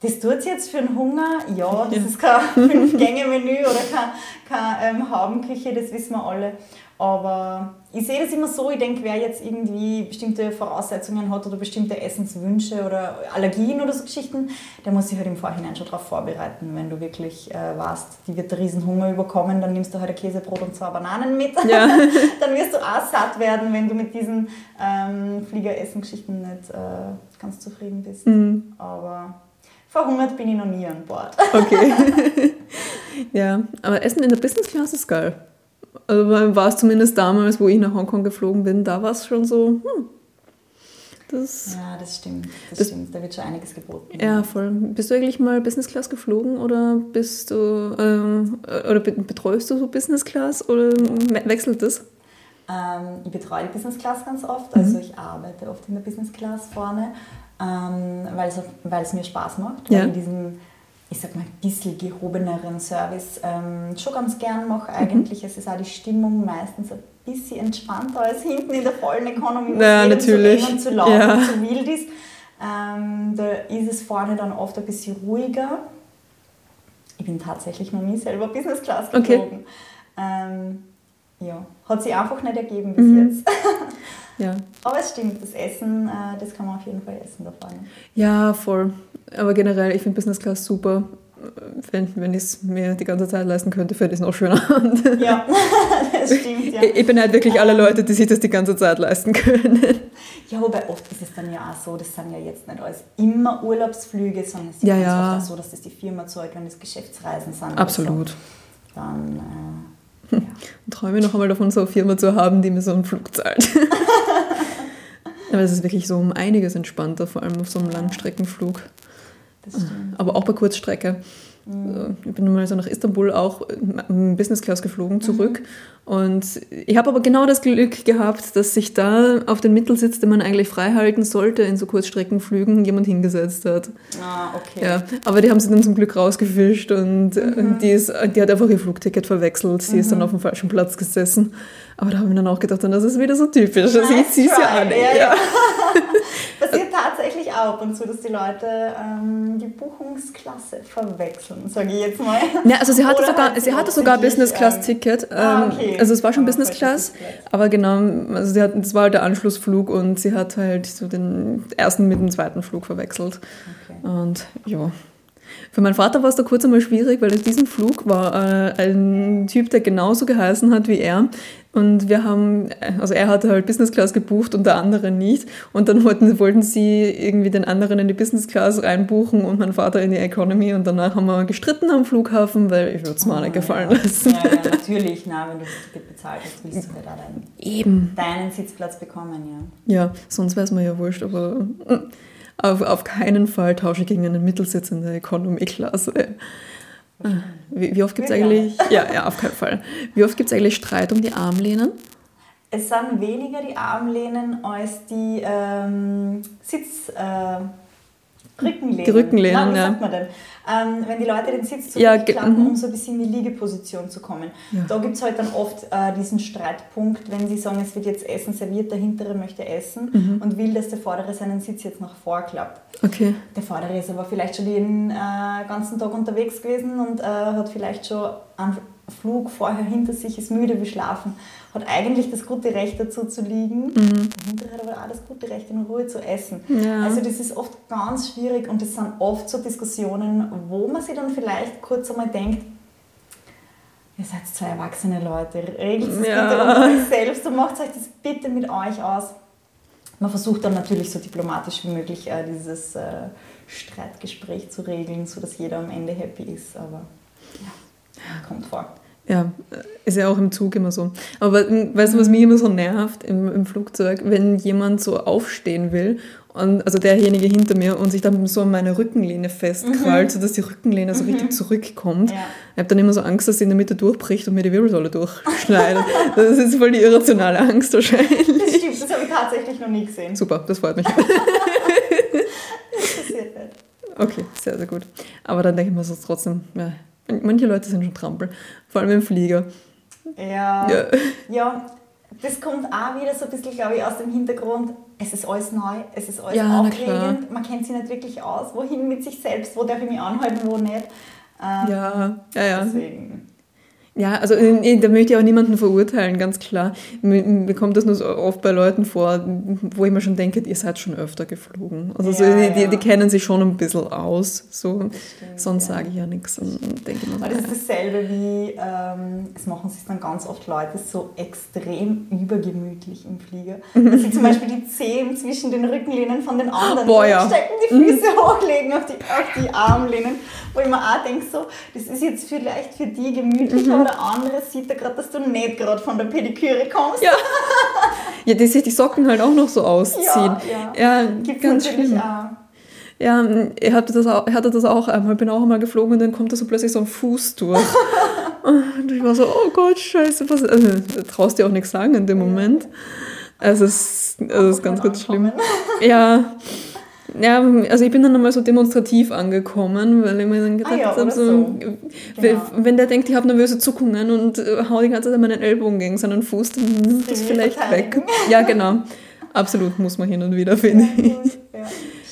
Das tut es jetzt für den Hunger, ja, <laughs> das ist kein <laughs> Fünf-Gänge-Menü oder keine, keine ähm, Haubenküche, das wissen wir alle. Aber ich sehe das immer so, ich denke, wer jetzt irgendwie bestimmte Voraussetzungen hat oder bestimmte Essenswünsche oder Allergien oder so Geschichten, der muss sich halt im Vorhinein schon darauf vorbereiten. Wenn du wirklich äh, weißt, die wird der Riesenhunger überkommen, dann nimmst du halt ein Käsebrot und zwei Bananen mit. Ja. <laughs> dann wirst du auch satt werden, wenn du mit diesen ähm, Fliegeressen-Geschichten nicht äh, ganz zufrieden bist. Mhm. Aber verhungert bin ich noch nie an Bord. <laughs> Okay. ja, aber Essen in der Business Class ist geil. Also war es zumindest damals, wo ich nach Hongkong geflogen bin, da war es schon so, hm, das, Ja, das stimmt. Das, Das- stimmt. Da wird schon einiges geboten. ja, voll. Bist du eigentlich mal Business Class geflogen oder bist du, ähm, oder be- betreust du so Business Class oder wechselt das? Ähm, ich betreue die Business Class ganz oft, Mhm. also ich arbeite oft in der Business Class vorne, ähm, weil, es, weil es mir Spaß macht, Ja. ich diesen, ich sag mal, bisschen gehobeneren Service ähm, schon ganz gern mache eigentlich. Es ist auch die Stimmung meistens ein bisschen entspannter als hinten in der vollen Economy, wo Ja, natürlich. zu zu laut Ja. und zu wild ist. Ähm, da ist es vorne dann oft ein bisschen ruhiger. Ich bin tatsächlich noch nie selber Business Class Okay. geflogen. Ähm, ja, hat sich einfach nicht ergeben bis Mhm. jetzt. <laughs> Ja. Aber es stimmt, das Essen, äh, das kann man auf jeden Fall essen da vorne. Ja, voll. Aber generell, ich finde Business Class super. Wenn, wenn ich es mir die ganze Zeit leisten könnte, fände ich es noch schöner. <laughs> Ja, <laughs> das stimmt, ja. Ich bin halt wirklich alle Leute, die sich das die ganze Zeit leisten können. Ja, wobei oft ist es dann ja auch so, das sind ja jetzt nicht alles immer Urlaubsflüge, sondern es ist Ja, ja. oft auch so, dass das die Firma zahlt, wenn es Geschäftsreisen sind. Absolut. So. Dann, äh, ja. Ich träume noch einmal davon, so eine Firma zu haben, die mir so einen Flug zahlt. <laughs> Aber es ist wirklich so um einiges entspannter, vor allem auf so einem Langstreckenflug. Aber auch bei Kurzstrecke. Mhm. Ich bin mal so nach Istanbul auch in Business Class geflogen zurück. Und ich habe aber genau das Glück gehabt, dass sich da auf den Mittelsitz, den man eigentlich frei halten sollte, in so Kurzstreckenflügen jemand hingesetzt hat. Ah, okay. Ja, aber die haben sie dann zum Glück rausgefischt und äh, die, ist, die hat einfach ihr Flugticket verwechselt. Sie ist dann auf dem falschen Platz gesessen. Aber da haben wir dann auch gedacht, das ist wieder so typisch. Also ich ziehe es ja an. Ja, Ja, <laughs> ja. Passiert tatsächlich auch ab und zu, dass die Leute ähm, die Buchungsklasse verwechseln, sage ich jetzt mal. Ja, also sie hatte Oder sogar, halt sie hatte sogar Business Class Ticket. Ah, ähm, okay. Also es war schon Ah, Business Class, Business Class. aber genau, also sie hat, das war halt der Anschlussflug und sie hat halt so den ersten mit dem zweiten Flug verwechselt. Okay. Und ja. Für meinen Vater war es da kurz einmal schwierig, weil auf diesem Flug war äh, ein Typ, der genauso geheißen hat wie er. Und wir haben, also er hatte halt Business Class gebucht und der andere nicht. Und dann wollten, wollten sie irgendwie den anderen in die Business Class reinbuchen und mein Vater in die Economy. Und danach haben wir gestritten am Flughafen, weil ich würde es mir nicht gefallen lassen. Ja, ja, <laughs> natürlich. Na, wenn du das Ticket bezahlt hast, willst du halt auch deinen, Eben. deinen Sitzplatz bekommen, ja. Ja, sonst wäre es mir ja wurscht, aber mm, auf, auf keinen Fall tausche ich gegen einen Mittelsitz in der Economy-Klasse. Wie, wie oft gibt es eigentlich, ja, ja, auf keinen Fall. Wie oft gibt es eigentlich Streit um die Armlehnen? Es sind weniger die Armlehnen als die ähm, Sitz... Äh, Rückenlehnen. Die Rückenlehnen, Nein, wie ja. sagt man denn? Ähm, wenn die Leute den Sitz Ja, zurückklappen, ge- mhm. um so ein bisschen in die Liegeposition zu kommen. Ja. Da gibt es halt dann oft äh, diesen Streitpunkt, wenn sie sagen, es wird jetzt Essen serviert, der Hintere möchte essen Mhm. und will, dass der Vordere seinen Sitz jetzt nach vor klappt. Okay. Der Vordere ist aber vielleicht schon den äh, ganzen Tag unterwegs gewesen und äh, hat vielleicht schon Flug vorher hinter sich, ist müde, will schlafen. Hat eigentlich das gute Recht dazu zu liegen. Der Hintere hat aber auch das gute Recht, in Ruhe zu essen. Mhm. Ja. Also das ist oft ganz schwierig und das sind oft so Diskussionen, wo man sich dann vielleicht kurz einmal denkt, ihr seid zwei erwachsene Leute, regelt es Ja. bitte unter euch selbst und macht euch das bitte mit euch aus. Man versucht dann natürlich so diplomatisch wie möglich äh, dieses äh, Streitgespräch zu regeln, sodass jeder am Ende happy ist, aber ja, kommt vor. Ja, ist ja auch im Zug immer so. Aber mm, weißt du, was mich immer so nervt im, im Flugzeug, wenn jemand so aufstehen will, und, also derjenige hinter mir, und sich dann so an meine Rückenlehne festkrallt, sodass die Rückenlehne so richtig zurückkommt. Ja. Ich habe dann immer so Angst, dass sie in der Mitte durchbricht und mir die Wirbelsäule durchschneidet. das ist voll die irrationale Angst wahrscheinlich. Das stimmt, das habe ich tatsächlich noch nie gesehen. Super, das freut mich. <laughs> Das passiert nicht. Okay, sehr, sehr gut. Aber dann denke ich mir so trotzdem, ja, manche Leute sind schon Trampel, vor allem im Flieger. Ja, Ja. ja. das kommt auch wieder so ein bisschen, glaube ich, aus dem Hintergrund, es ist alles neu, es ist alles Ja, aufregend, man kennt sich nicht wirklich aus, wohin mit sich selbst, wo darf ich mich anhalten, wo nicht. Ähm, Ja, ja, ja. Deswegen. Ja, also da möchte ich auch niemanden verurteilen, ganz klar. Mir, kommt das nur so oft bei Leuten vor, wo ich mir schon denke, ihr seid schon öfter geflogen. Also so, Ja, die, die, ja. die kennen sich schon ein bisschen aus. So. stimmt, Sonst ja. sage ich ja nichts und denke mir, Aber das ist dasselbe wie, ähm, es machen sich dann ganz oft Leute so extrem übergemütlich im Flieger, dass sie zum Beispiel die Zehen zwischen den Rückenlehnen von den anderen Boah, ja. stecken, die Füße hochlegen auf die, auf die Armlehnen, wo ich mir auch denke, so, das ist jetzt vielleicht für die gemütlich, Mhm. Der andere sieht da gerade, dass du nicht gerade von der Pediküre kommst. Ja. ja, die sich die Socken halt auch noch so ausziehen. Ja, ja Gibt es ganz natürlich schlimm. auch. Ja, ich hatte das auch, ich hatte das auch einmal, bin auch einmal geflogen und dann kommt da so plötzlich so ein Fuß durch. <laughs> und ich war so, oh Gott, scheiße, was, also, traust dir auch nichts sagen in dem Moment. Also es ist, also es ist ganz, ganz schlimm. Ja. <laughs> Ja, also ich bin dann einmal so demonstrativ angekommen, weil ich mir dann gedacht Ah ja, habe, so, so. wenn- Genau. wenn der denkt, ich habe nervöse Zuckungen und äh, hau die ganze Zeit meinen Ellbogen gegen seinen Fuß, dann nimmt das vielleicht weg. <laughs> Ja, genau. Absolut, muss man hin und wieder, finde Ja, ich. ja,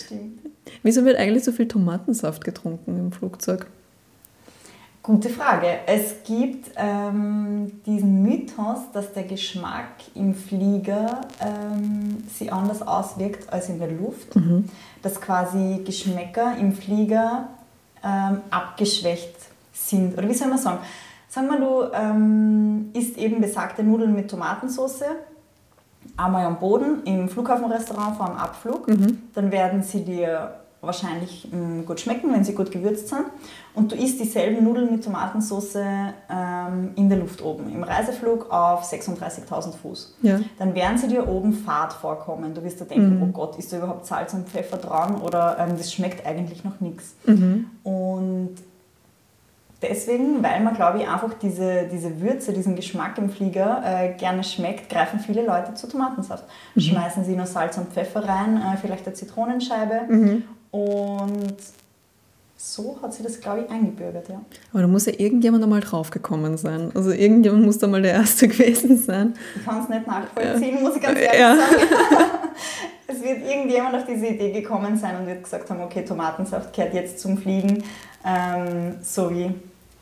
stimmt. Wieso wird eigentlich so viel Tomatensaft getrunken im Flugzeug? Gute Frage. Es gibt ähm, diesen Mythos, dass der Geschmack im Flieger ähm, sich anders auswirkt als in der Luft. Dass quasi Geschmäcker im Flieger ähm, abgeschwächt sind. Oder wie soll man sagen? Sagen wir, du ähm, isst eben besagte Nudeln mit Tomatensauce, einmal am Boden im Flughafenrestaurant vor dem Abflug. Dann werden sie dir wahrscheinlich mh, gut schmecken, wenn sie gut gewürzt sind. Und du isst dieselben Nudeln mit Tomatensauce ähm, in der Luft oben, im Reiseflug auf 36.000 Fuß. Ja. Dann werden sie dir oben fad vorkommen. Du wirst dir denken, oh Gott, ist da überhaupt Salz und Pfeffer dran oder ähm, das schmeckt eigentlich noch nichts. Und deswegen, weil man, glaube ich, einfach diese, diese Würze, diesen Geschmack im Flieger äh, gerne schmeckt, greifen viele Leute zu Tomatensaft. Schmeißen sie nur Salz und Pfeffer rein, äh, vielleicht eine Zitronenscheibe und so hat sie das, glaube ich, eingebürgert, ja. Aber da muss ja irgendjemand einmal draufgekommen sein. Also irgendjemand muss da mal der Erste <laughs> gewesen sein. Ich kann es nicht nachvollziehen, muss ich ganz ehrlich Ja. sagen. <laughs> es wird irgendjemand auf diese Idee gekommen sein und wird gesagt haben, okay, Tomatensaft kehrt jetzt zum Fliegen, ähm, so wie,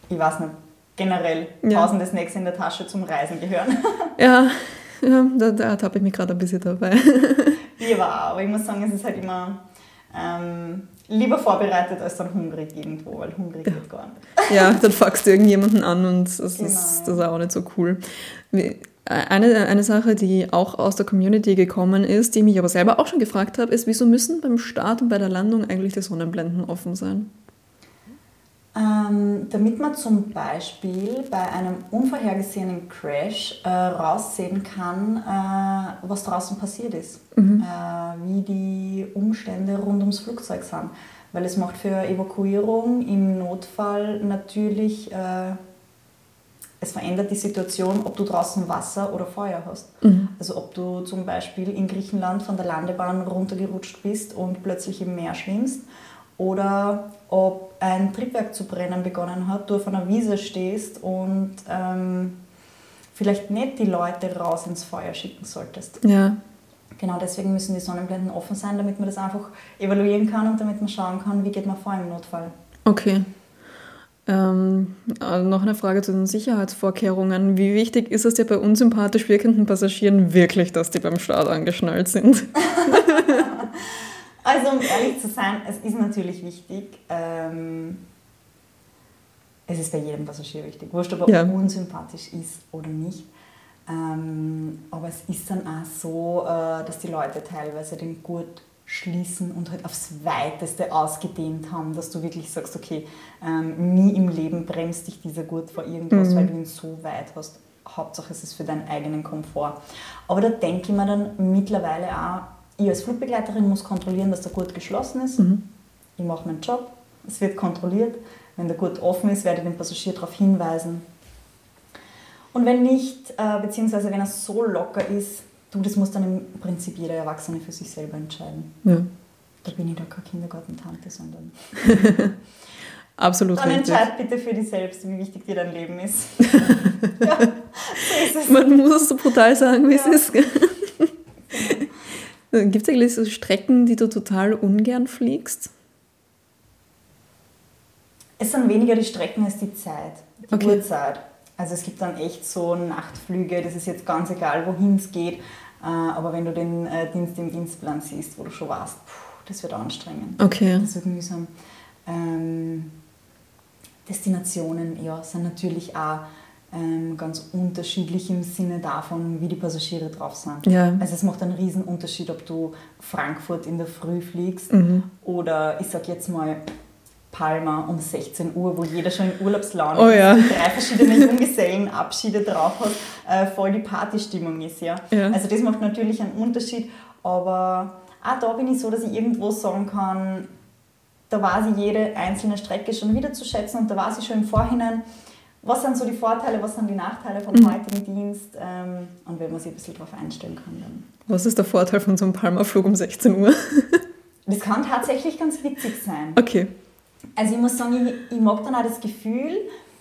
ich weiß nicht, generell Ja. tausende Snacks in der Tasche zum Reisen gehören. <laughs> Ja, ja da, da ertappe ich mich gerade ein bisschen dabei. Wie war, aber ich muss sagen, es ist halt immer ähm, lieber vorbereitet als dann hungrig irgendwo, weil hungrig geht gar nicht. Ja, dann fuckst du irgendjemanden an und das, Genau, ist, ja. das ist auch nicht so cool. Eine, eine Sache, die auch aus der Community gekommen ist, die mich aber selber auch schon gefragt habe, ist, wieso müssen beim Start und bei der Landung eigentlich die Sonnenblenden offen sein? Ähm, damit man zum Beispiel bei einem unvorhergesehenen Crash äh, raussehen kann, äh, was draußen passiert ist, äh, wie die Umstände rund ums Flugzeug sind. Weil es macht für Evakuierung im Notfall natürlich, äh, es verändert die Situation, ob du draußen Wasser oder Feuer hast. Also ob du zum Beispiel in Griechenland von der Landebahn runtergerutscht bist und plötzlich im Meer schwimmst oder ob ein Triebwerk zu brennen begonnen hat, du auf einer Wiese stehst und ähm, vielleicht nicht die Leute raus ins Feuer schicken solltest. Ja, Genau deswegen müssen die Sonnenblenden offen sein, damit man das einfach evaluieren kann und damit man schauen kann, wie geht man vor im Notfall. okay. Ähm, also noch eine Frage zu den Sicherheitsvorkehrungen. Wie wichtig ist es dir bei unsympathisch wirkenden Passagieren wirklich, dass die beim Start angeschnallt sind? <laughs> <laughs> Also um ehrlich zu sein, es ist natürlich wichtig. Ähm, es ist bei jedem Passagier wichtig. Wurscht, ob er Ja. unsympathisch ist oder nicht. Ähm, aber es ist dann auch so, äh, dass die Leute teilweise den Gurt schließen und halt aufs Weiteste ausgedehnt haben, dass du wirklich sagst, okay, ähm, nie im Leben bremst dich dieser Gurt vor irgendwas, weil du ihn so weit hast. Hauptsache es ist für deinen eigenen Komfort. Aber da denke ich mir dann mittlerweile auch, ich als Flugbegleiterin muss kontrollieren, dass der Gurt geschlossen ist. Ich mache meinen Job, es wird kontrolliert. Wenn der Gurt offen ist, werde ich den Passagier darauf hinweisen. Und wenn nicht, äh, beziehungsweise wenn er so locker ist, du, das muss dann im Prinzip jeder Erwachsene für sich selber entscheiden. Ja, Da bin ich da keine Kindergartentante, sondern <laughs> absolut dann entscheid bitte für dich selbst, wie wichtig dir dein Leben ist. <laughs> ja, so ist. Man muss es so brutal sagen, wie Ja. es ist. Gibt es eigentlich so Strecken, die du total ungern fliegst? Es sind weniger die Strecken als die Zeit, die Okay. Uhrzeit. Also es gibt dann echt so Nachtflüge, das ist jetzt ganz egal, wohin es geht. Äh, Aber wenn du den äh, Dienst im Dienstplan siehst, wo du schon puh, das wird anstrengend. Okay. Das wird mühsam. Ähm, Destinationen ja, sind natürlich auch ganz unterschiedlich im Sinne davon, wie die Passagiere drauf sind. Ja. Also es macht einen riesen Unterschied, ob du Frankfurt in der Früh fliegst Mhm. oder ich sag jetzt mal Palma um 16 Uhr, wo jeder schon in Urlaubslaune Oh ja. ist, drei verschiedene Junggesellenabschiede drauf hat, äh, voll die Partystimmung ist. Ja. Ja. Also das macht natürlich einen Unterschied, aber auch da bin ich so, dass ich irgendwo sagen kann, da weiß ich jede einzelne Strecke schon wieder zu schätzen und da weiß ich schon im Vorhinein, was sind so die Vorteile, was sind die Nachteile vom Mhm. heutigen Dienst ähm, und wenn man sich ein bisschen darauf einstellen kann, dann Was ist der Vorteil von so einem Palma-Flug um 16 Uhr? <laughs> das kann tatsächlich ganz witzig sein. Okay. Also ich muss sagen, ich, ich mag dann auch das Gefühl,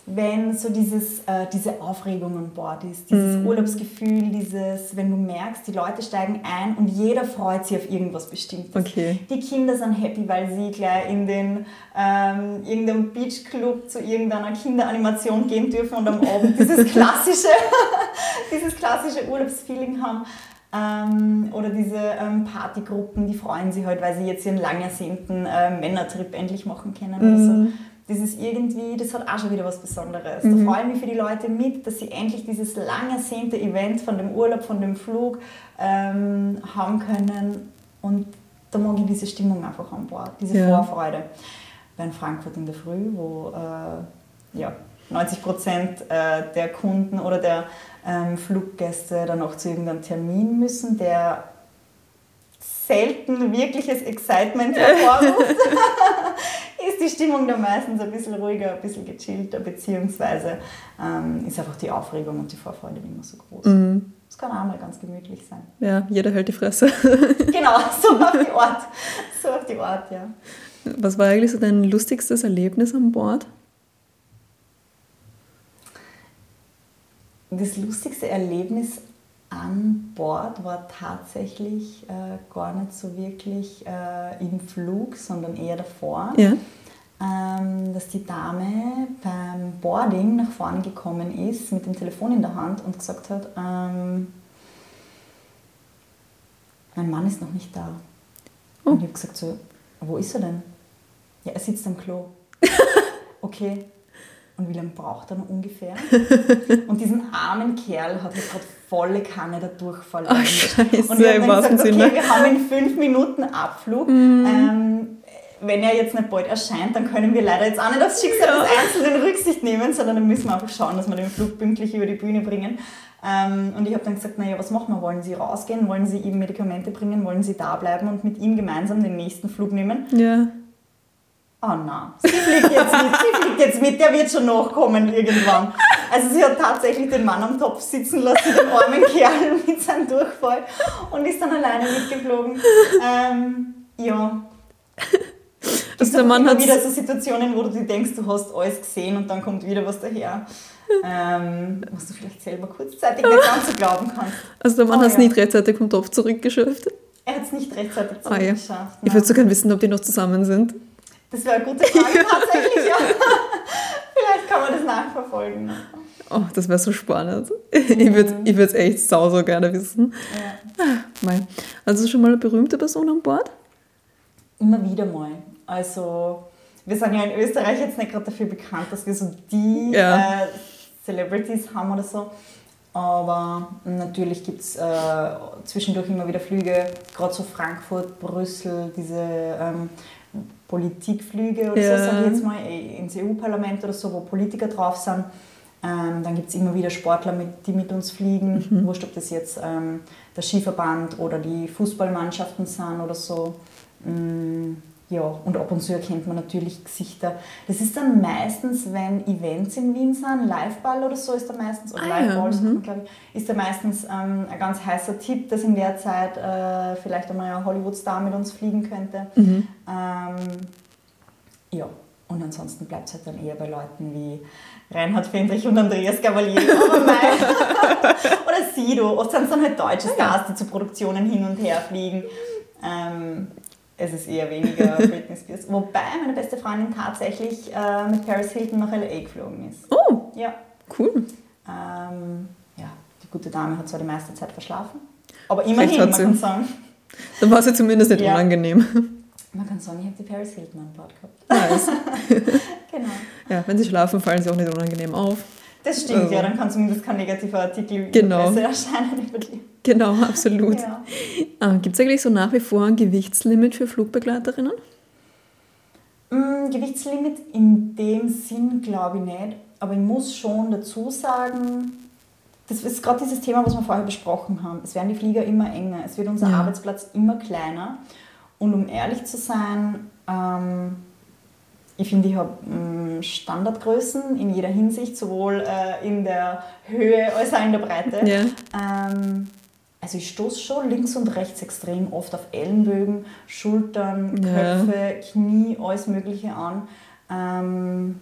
wenn so dieses, äh, diese Aufregung an Bord ist, dieses Urlaubsgefühl, dieses, wenn du merkst, die Leute steigen ein und jeder freut sich auf irgendwas Bestimmtes. Okay. Die Kinder sind happy, weil sie gleich in den ähm, irgendeinem Beachclub zu irgendeiner Kinderanimation gehen dürfen und am Abend <laughs> dieses klassische, <laughs> dieses klassische Urlaubsfeeling haben. Ähm, oder diese ähm, Partygruppen, die freuen sich halt, weil sie jetzt ihren lang ersehnten äh, Männertrip endlich machen können oder ist irgendwie, das hat auch schon wieder was Besonderes. Da freue ich mich für die Leute mit, dass sie endlich dieses lang ersehnte Event von dem Urlaub, von dem Flug ähm, haben können. Und da mag ich diese Stimmung einfach an Bord, diese Ja. Vorfreude. Bei Frankfurt in der Früh, wo äh, ja, 90 Prozent äh, der Kunden oder der ähm, Fluggäste dann auch zu irgendeinem Termin müssen, der selten wirkliches Excitement <laughs> hervorruft, <laughs> ist die Stimmung da meistens ein bisschen ruhiger, ein bisschen gechillter, beziehungsweise ähm, ist einfach die Aufregung und die Vorfreude nicht mehr so groß. Mhm. Es kann auch mal ganz gemütlich sein. Ja, jeder hält die Fresse. <laughs> Genau, so auf die Art. So auf die Art, ja. Was war eigentlich so dein lustigstes Erlebnis an Bord? Das lustigste Erlebnis an Bord war tatsächlich äh, gar nicht so wirklich äh, im Flug, sondern eher davor. Ja. ähm, dass die Dame beim Boarding nach vorne gekommen ist mit dem Telefon in der Hand und gesagt hat, ähm, mein Mann ist noch nicht da. Oh. Und ich habe gesagt so, wo ist er denn? Ja, er sitzt am Klo. <laughs> okay. Und lange braucht er noch ungefähr? <laughs> und diesen armen Kerl hat er gerade volle Kanne der Durchfall. Ach, scheiße, und ich habe im dann gesagt, okay, wir haben in fünf Minuten Abflug. Ähm, wenn er jetzt nicht bald erscheint, dann können wir leider jetzt auch nicht aufs Schicksal des Einzelnen Rücksicht nehmen, sondern dann müssen wir einfach schauen, dass wir den Flug pünktlich über die Bühne bringen. Ähm, und ich habe dann gesagt, naja, was machen wir? Wollen Sie rausgehen? Wollen Sie ihm Medikamente bringen? Wollen Sie da bleiben und mit ihm gemeinsam den nächsten Flug nehmen? Ja. Oh nein, sie fliegt jetzt mit, sie fliegt jetzt mit, der wird schon nachkommen irgendwann. Also sie hat tatsächlich den Mann am Topf sitzen lassen, den armen Kerl <laughs> mit seinem Durchfall und ist dann alleine mitgeflogen. Ähm, ja. Also der Mann immer hat wieder so Situationen, wo du dir denkst, du hast alles gesehen und dann kommt wieder was daher, ähm, was du vielleicht selber kurzzeitig nicht ganz so glauben kannst. also der Mann Oh, hat es ja. nicht rechtzeitig vom Topf zurückgeschafft. Er hat es nicht rechtzeitig Ah, ja. zurückgeschafft. Ich nein. würde so gerne wissen, ob die noch zusammen sind. Das wäre eine gute Frage <laughs> tatsächlich, ja. Vielleicht kann man das nachverfolgen. Oh, das wäre so spannend. Ich würde ich es echt sau, so gerne wissen. Ja. Mei. Also schon mal eine berühmte Person an Bord? Immer wieder mal. Also, wir sind ja in Österreich jetzt nicht gerade dafür bekannt, dass wir so die Ja. äh, Celebrities haben oder so. Aber natürlich gibt es äh, zwischendurch immer wieder Flüge, gerade so Frankfurt, Brüssel, diese ähm, Politikflüge oder Ja. so, sage ich jetzt mal, eh, ins EU-Parlament oder so, wo Politiker drauf sind. Ähm, dann gibt es immer wieder Sportler, mit, die mit uns fliegen. Wurscht, ob das jetzt ähm, der Skiverband oder die Fußballmannschaften sind oder so. Mm, ja, und ab und zu erkennt man natürlich Gesichter. Das ist dann meistens, wenn Events in Wien sind, Liveball oder so ist da meistens, oder Ah ja, Liveball, sagt mhm. glaube ich, ist da meistens ähm, ein ganz heißer Tipp, dass in der Zeit äh, vielleicht einmal ein Hollywood-Star mit uns fliegen könnte. Mhm. Ähm, ja, und ansonsten bleibt es halt dann eher bei Leuten wie Reinhard Fendrich und Andreas Gavalier <laughs> <laughs> oder Sido. Oft sind es dann halt deutsche Stars, die zu Produktionen hin und her fliegen. Ähm, es ist eher weniger <laughs> Britney Spears. Wobei meine beste Freundin tatsächlich äh, mit Paris Hilton nach L.A. geflogen ist. Oh, Ja. cool. Ähm, ja, die gute Dame hat zwar die meiste Zeit verschlafen, aber immerhin, man kann sagen. Dann war sie zumindest nicht Ja. unangenehm. Man kann sagen, ich habe die Paris Hilton an Bord gehabt. Nice. <laughs> Genau. Ja, wenn sie schlafen, fallen sie auch nicht unangenehm auf. Das stimmt, Also. ja, dann kann zumindest kein negativer Artikel Genau. erscheinen über die. Genau, absolut. Ja. Ah, Gibt es eigentlich so nach wie vor ein Gewichtslimit für Flugbegleiterinnen? Mm, Gewichtslimit in dem Sinn glaube ich nicht, aber ich muss schon dazu sagen, das ist gerade dieses Thema, was wir vorher besprochen haben. Es werden die Flieger immer enger, es wird unser Ja. Arbeitsplatz immer kleiner. Und um ehrlich zu sein, ähm, ich finde, ich habe mm, Standardgrößen in jeder Hinsicht, sowohl äh, in der Höhe als auch in der Breite. Ja. Ähm, also ich stoße schon links und rechts extrem oft auf Ellenbögen, Schultern, Ja. Köpfe, Knie, alles Mögliche an. Ähm,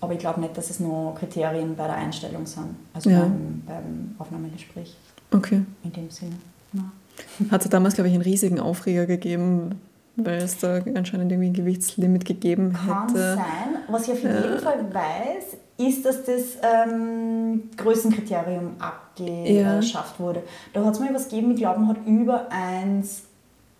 aber ich glaube nicht, dass es nur Kriterien bei der Einstellung sind, also Ja. beim, beim Aufnahmegespräch Okay. in dem Sinne. Hat es damals, glaube ich, einen riesigen Aufreger gegeben, weil es da anscheinend irgendwie ein Gewichtslimit gegeben Kann hätte. sein. Was ich auf Ja. jeden Fall weiß, ist, dass das ähm, Größenkriterium abgeschafft wurde. Da hat es mal was gegeben, ich glaube, man hat über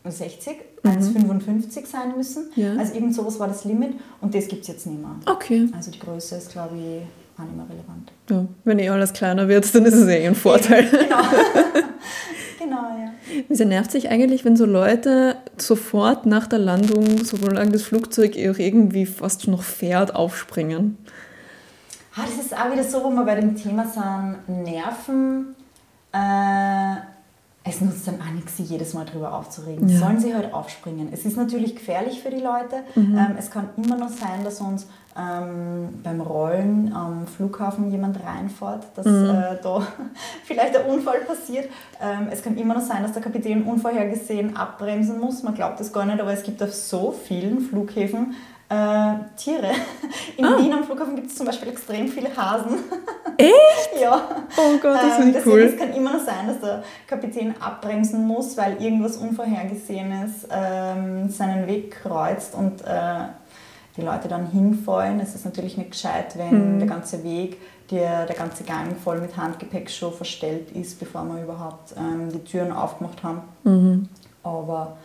1,60, 1,55 sein müssen. Mhm. Ja. Also irgend sowas war das Limit und das gibt es jetzt nicht mehr. Okay. Also die Größe ist, glaube ich, auch nicht mehr relevant. Ja, wenn eh alles kleiner wird, dann ist es eh ein Vorteil. Genau. <laughs> <laughs> Genau, ja. Wieso nervt sich eigentlich, wenn so Leute sofort nach der Landung, solange das Flugzeug irgendwie fast noch fährt, aufspringen? Ah, das ist auch wieder so, wo wir bei dem Thema sind, Nerven. Äh, es nutzt dann auch nichts, sich jedes Mal darüber aufzuregen. Ja. Sollen sie halt aufspringen. Es ist natürlich gefährlich für die Leute. Ähm, es kann immer noch sein, dass uns ähm, beim Rollen am Flughafen jemand reinfährt, dass äh, da <laughs> vielleicht ein Unfall passiert. Ähm, es kann immer noch sein, dass der Kapitän unvorhergesehen abbremsen muss. Man glaubt das gar nicht, aber es gibt auf so vielen Flughäfen äh, Tiere. In Wien am Flughafen gibt es zum Beispiel extrem viele Hasen. Echt? <laughs> ja. Oh Gott, das Ähm, finde ich deswegen, cool. Es kann immer noch sein, dass der Kapitän abbremsen muss, weil irgendwas Unvorhergesehenes ähm, seinen Weg kreuzt und äh, die Leute dann hinfallen. Es ist natürlich nicht gescheit, wenn Hm. der ganze Weg, der, der ganze Gang voll mit Handgepäck schon verstellt ist, bevor wir überhaupt ähm, die Türen aufgemacht haben. Mhm. Aber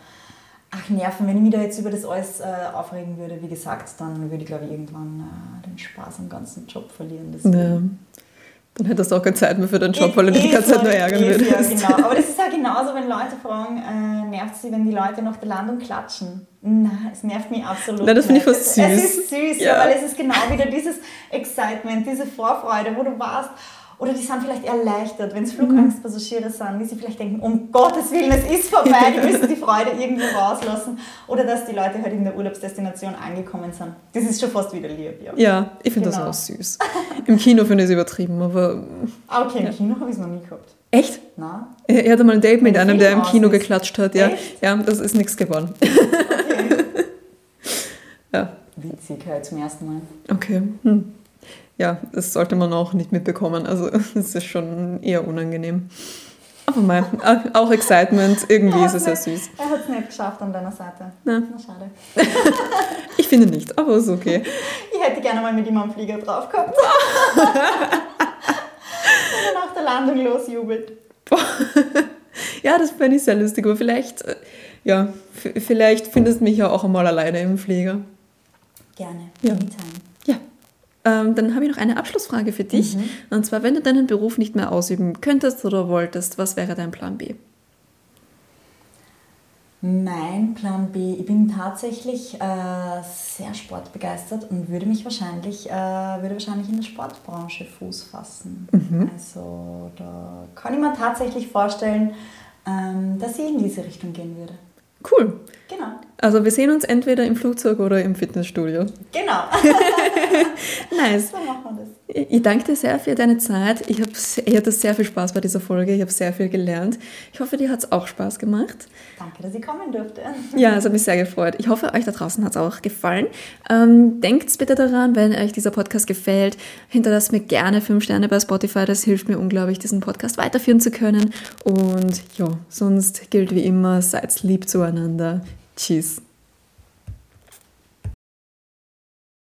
ach, Nerven, wenn ich mich da jetzt über das alles äh, aufregen würde, wie gesagt, dann würde ich glaube ich irgendwann äh, den Spaß am ganzen Job verlieren. Ja. Dann hättest du auch keine Zeit mehr für deinen Job, weil du Eh- dich die ganze Zeit nur eh ärgern eh, würdest. Ja, genau. Aber das ist ja genauso, wenn Leute fragen, äh, nervt sie, wenn die Leute nach der Landung klatschen? Nein, es nervt mich absolut Nein, das finde ich fast süß. es ist süß, ja. weil es ist genau wieder dieses Excitement, diese Vorfreude, wo du warst. Oder die sind vielleicht erleichtert, wenn es Flugangstpassagiere sind, die sich vielleicht denken, um Gottes Willen, es ist vorbei, die müssen die Freude irgendwo rauslassen. Oder dass die Leute halt in der Urlaubsdestination angekommen sind. Das ist schon fast wieder lieb, ja. Ja, ich finde Genau. das auch süß. Im Kino finde ich es übertrieben, aber Ah, okay, im Kino habe ich es noch nie gehabt. echt? Na? Er er hatte mal ein Date mit einem, der im Kino ist. geklatscht hat. Ja, Echt? ja das ist nichts geworden. <laughs> Okay. Ja, Witzig, halt zum ersten Mal. okay. Hm. Ja, das sollte man auch nicht mitbekommen. Also, <laughs> das ist schon eher unangenehm. Aber mal, auch Excitement, irgendwie ist es ja süß. Er hat es nicht geschafft an deiner Seite. Na. Na, schade. <laughs> Ich finde nicht, aber ist okay. Ich hätte gerne mal mit ihm am Flieger drauf gehabt. <laughs> Wenn er nach der Landung losjubelt. Ja, das fände ich sehr lustig, aber vielleicht, äh, ja, vielleicht findest du mich ja auch einmal alleine im Flieger. Gerne. Ja. Anytime. Ja. Ähm, dann habe ich noch eine Abschlussfrage für dich. Und zwar, wenn du deinen Beruf nicht mehr ausüben könntest oder wolltest, was wäre dein Plan B? Mein Plan B, ich bin tatsächlich äh, sehr sportbegeistert und würde mich wahrscheinlich, äh, würde wahrscheinlich in der Sportbranche Fuß fassen. Also da kann ich mir tatsächlich vorstellen, ähm, dass ich in diese Richtung gehen würde. Cool. Genau. Also wir sehen uns entweder im Flugzeug oder im Fitnessstudio. Genau. <laughs> Nice. so machen wir das. Ich danke dir sehr für deine Zeit. Ich, ich hatte sehr viel Spaß bei dieser Folge. Ich habe sehr viel gelernt. Ich hoffe, dir hat es auch Spaß gemacht. Danke, dass ich kommen durfte. <laughs> Ja, es hat mich sehr gefreut. Ich hoffe, euch da draußen hat es auch gefallen. Ähm, denkt bitte daran, wenn euch dieser Podcast gefällt, hinterlasst mir gerne 5 Sterne bei Spotify. Das hilft mir unglaublich, diesen Podcast weiterführen zu können. Und ja, sonst gilt wie immer, seid lieb zueinander. Tschüss.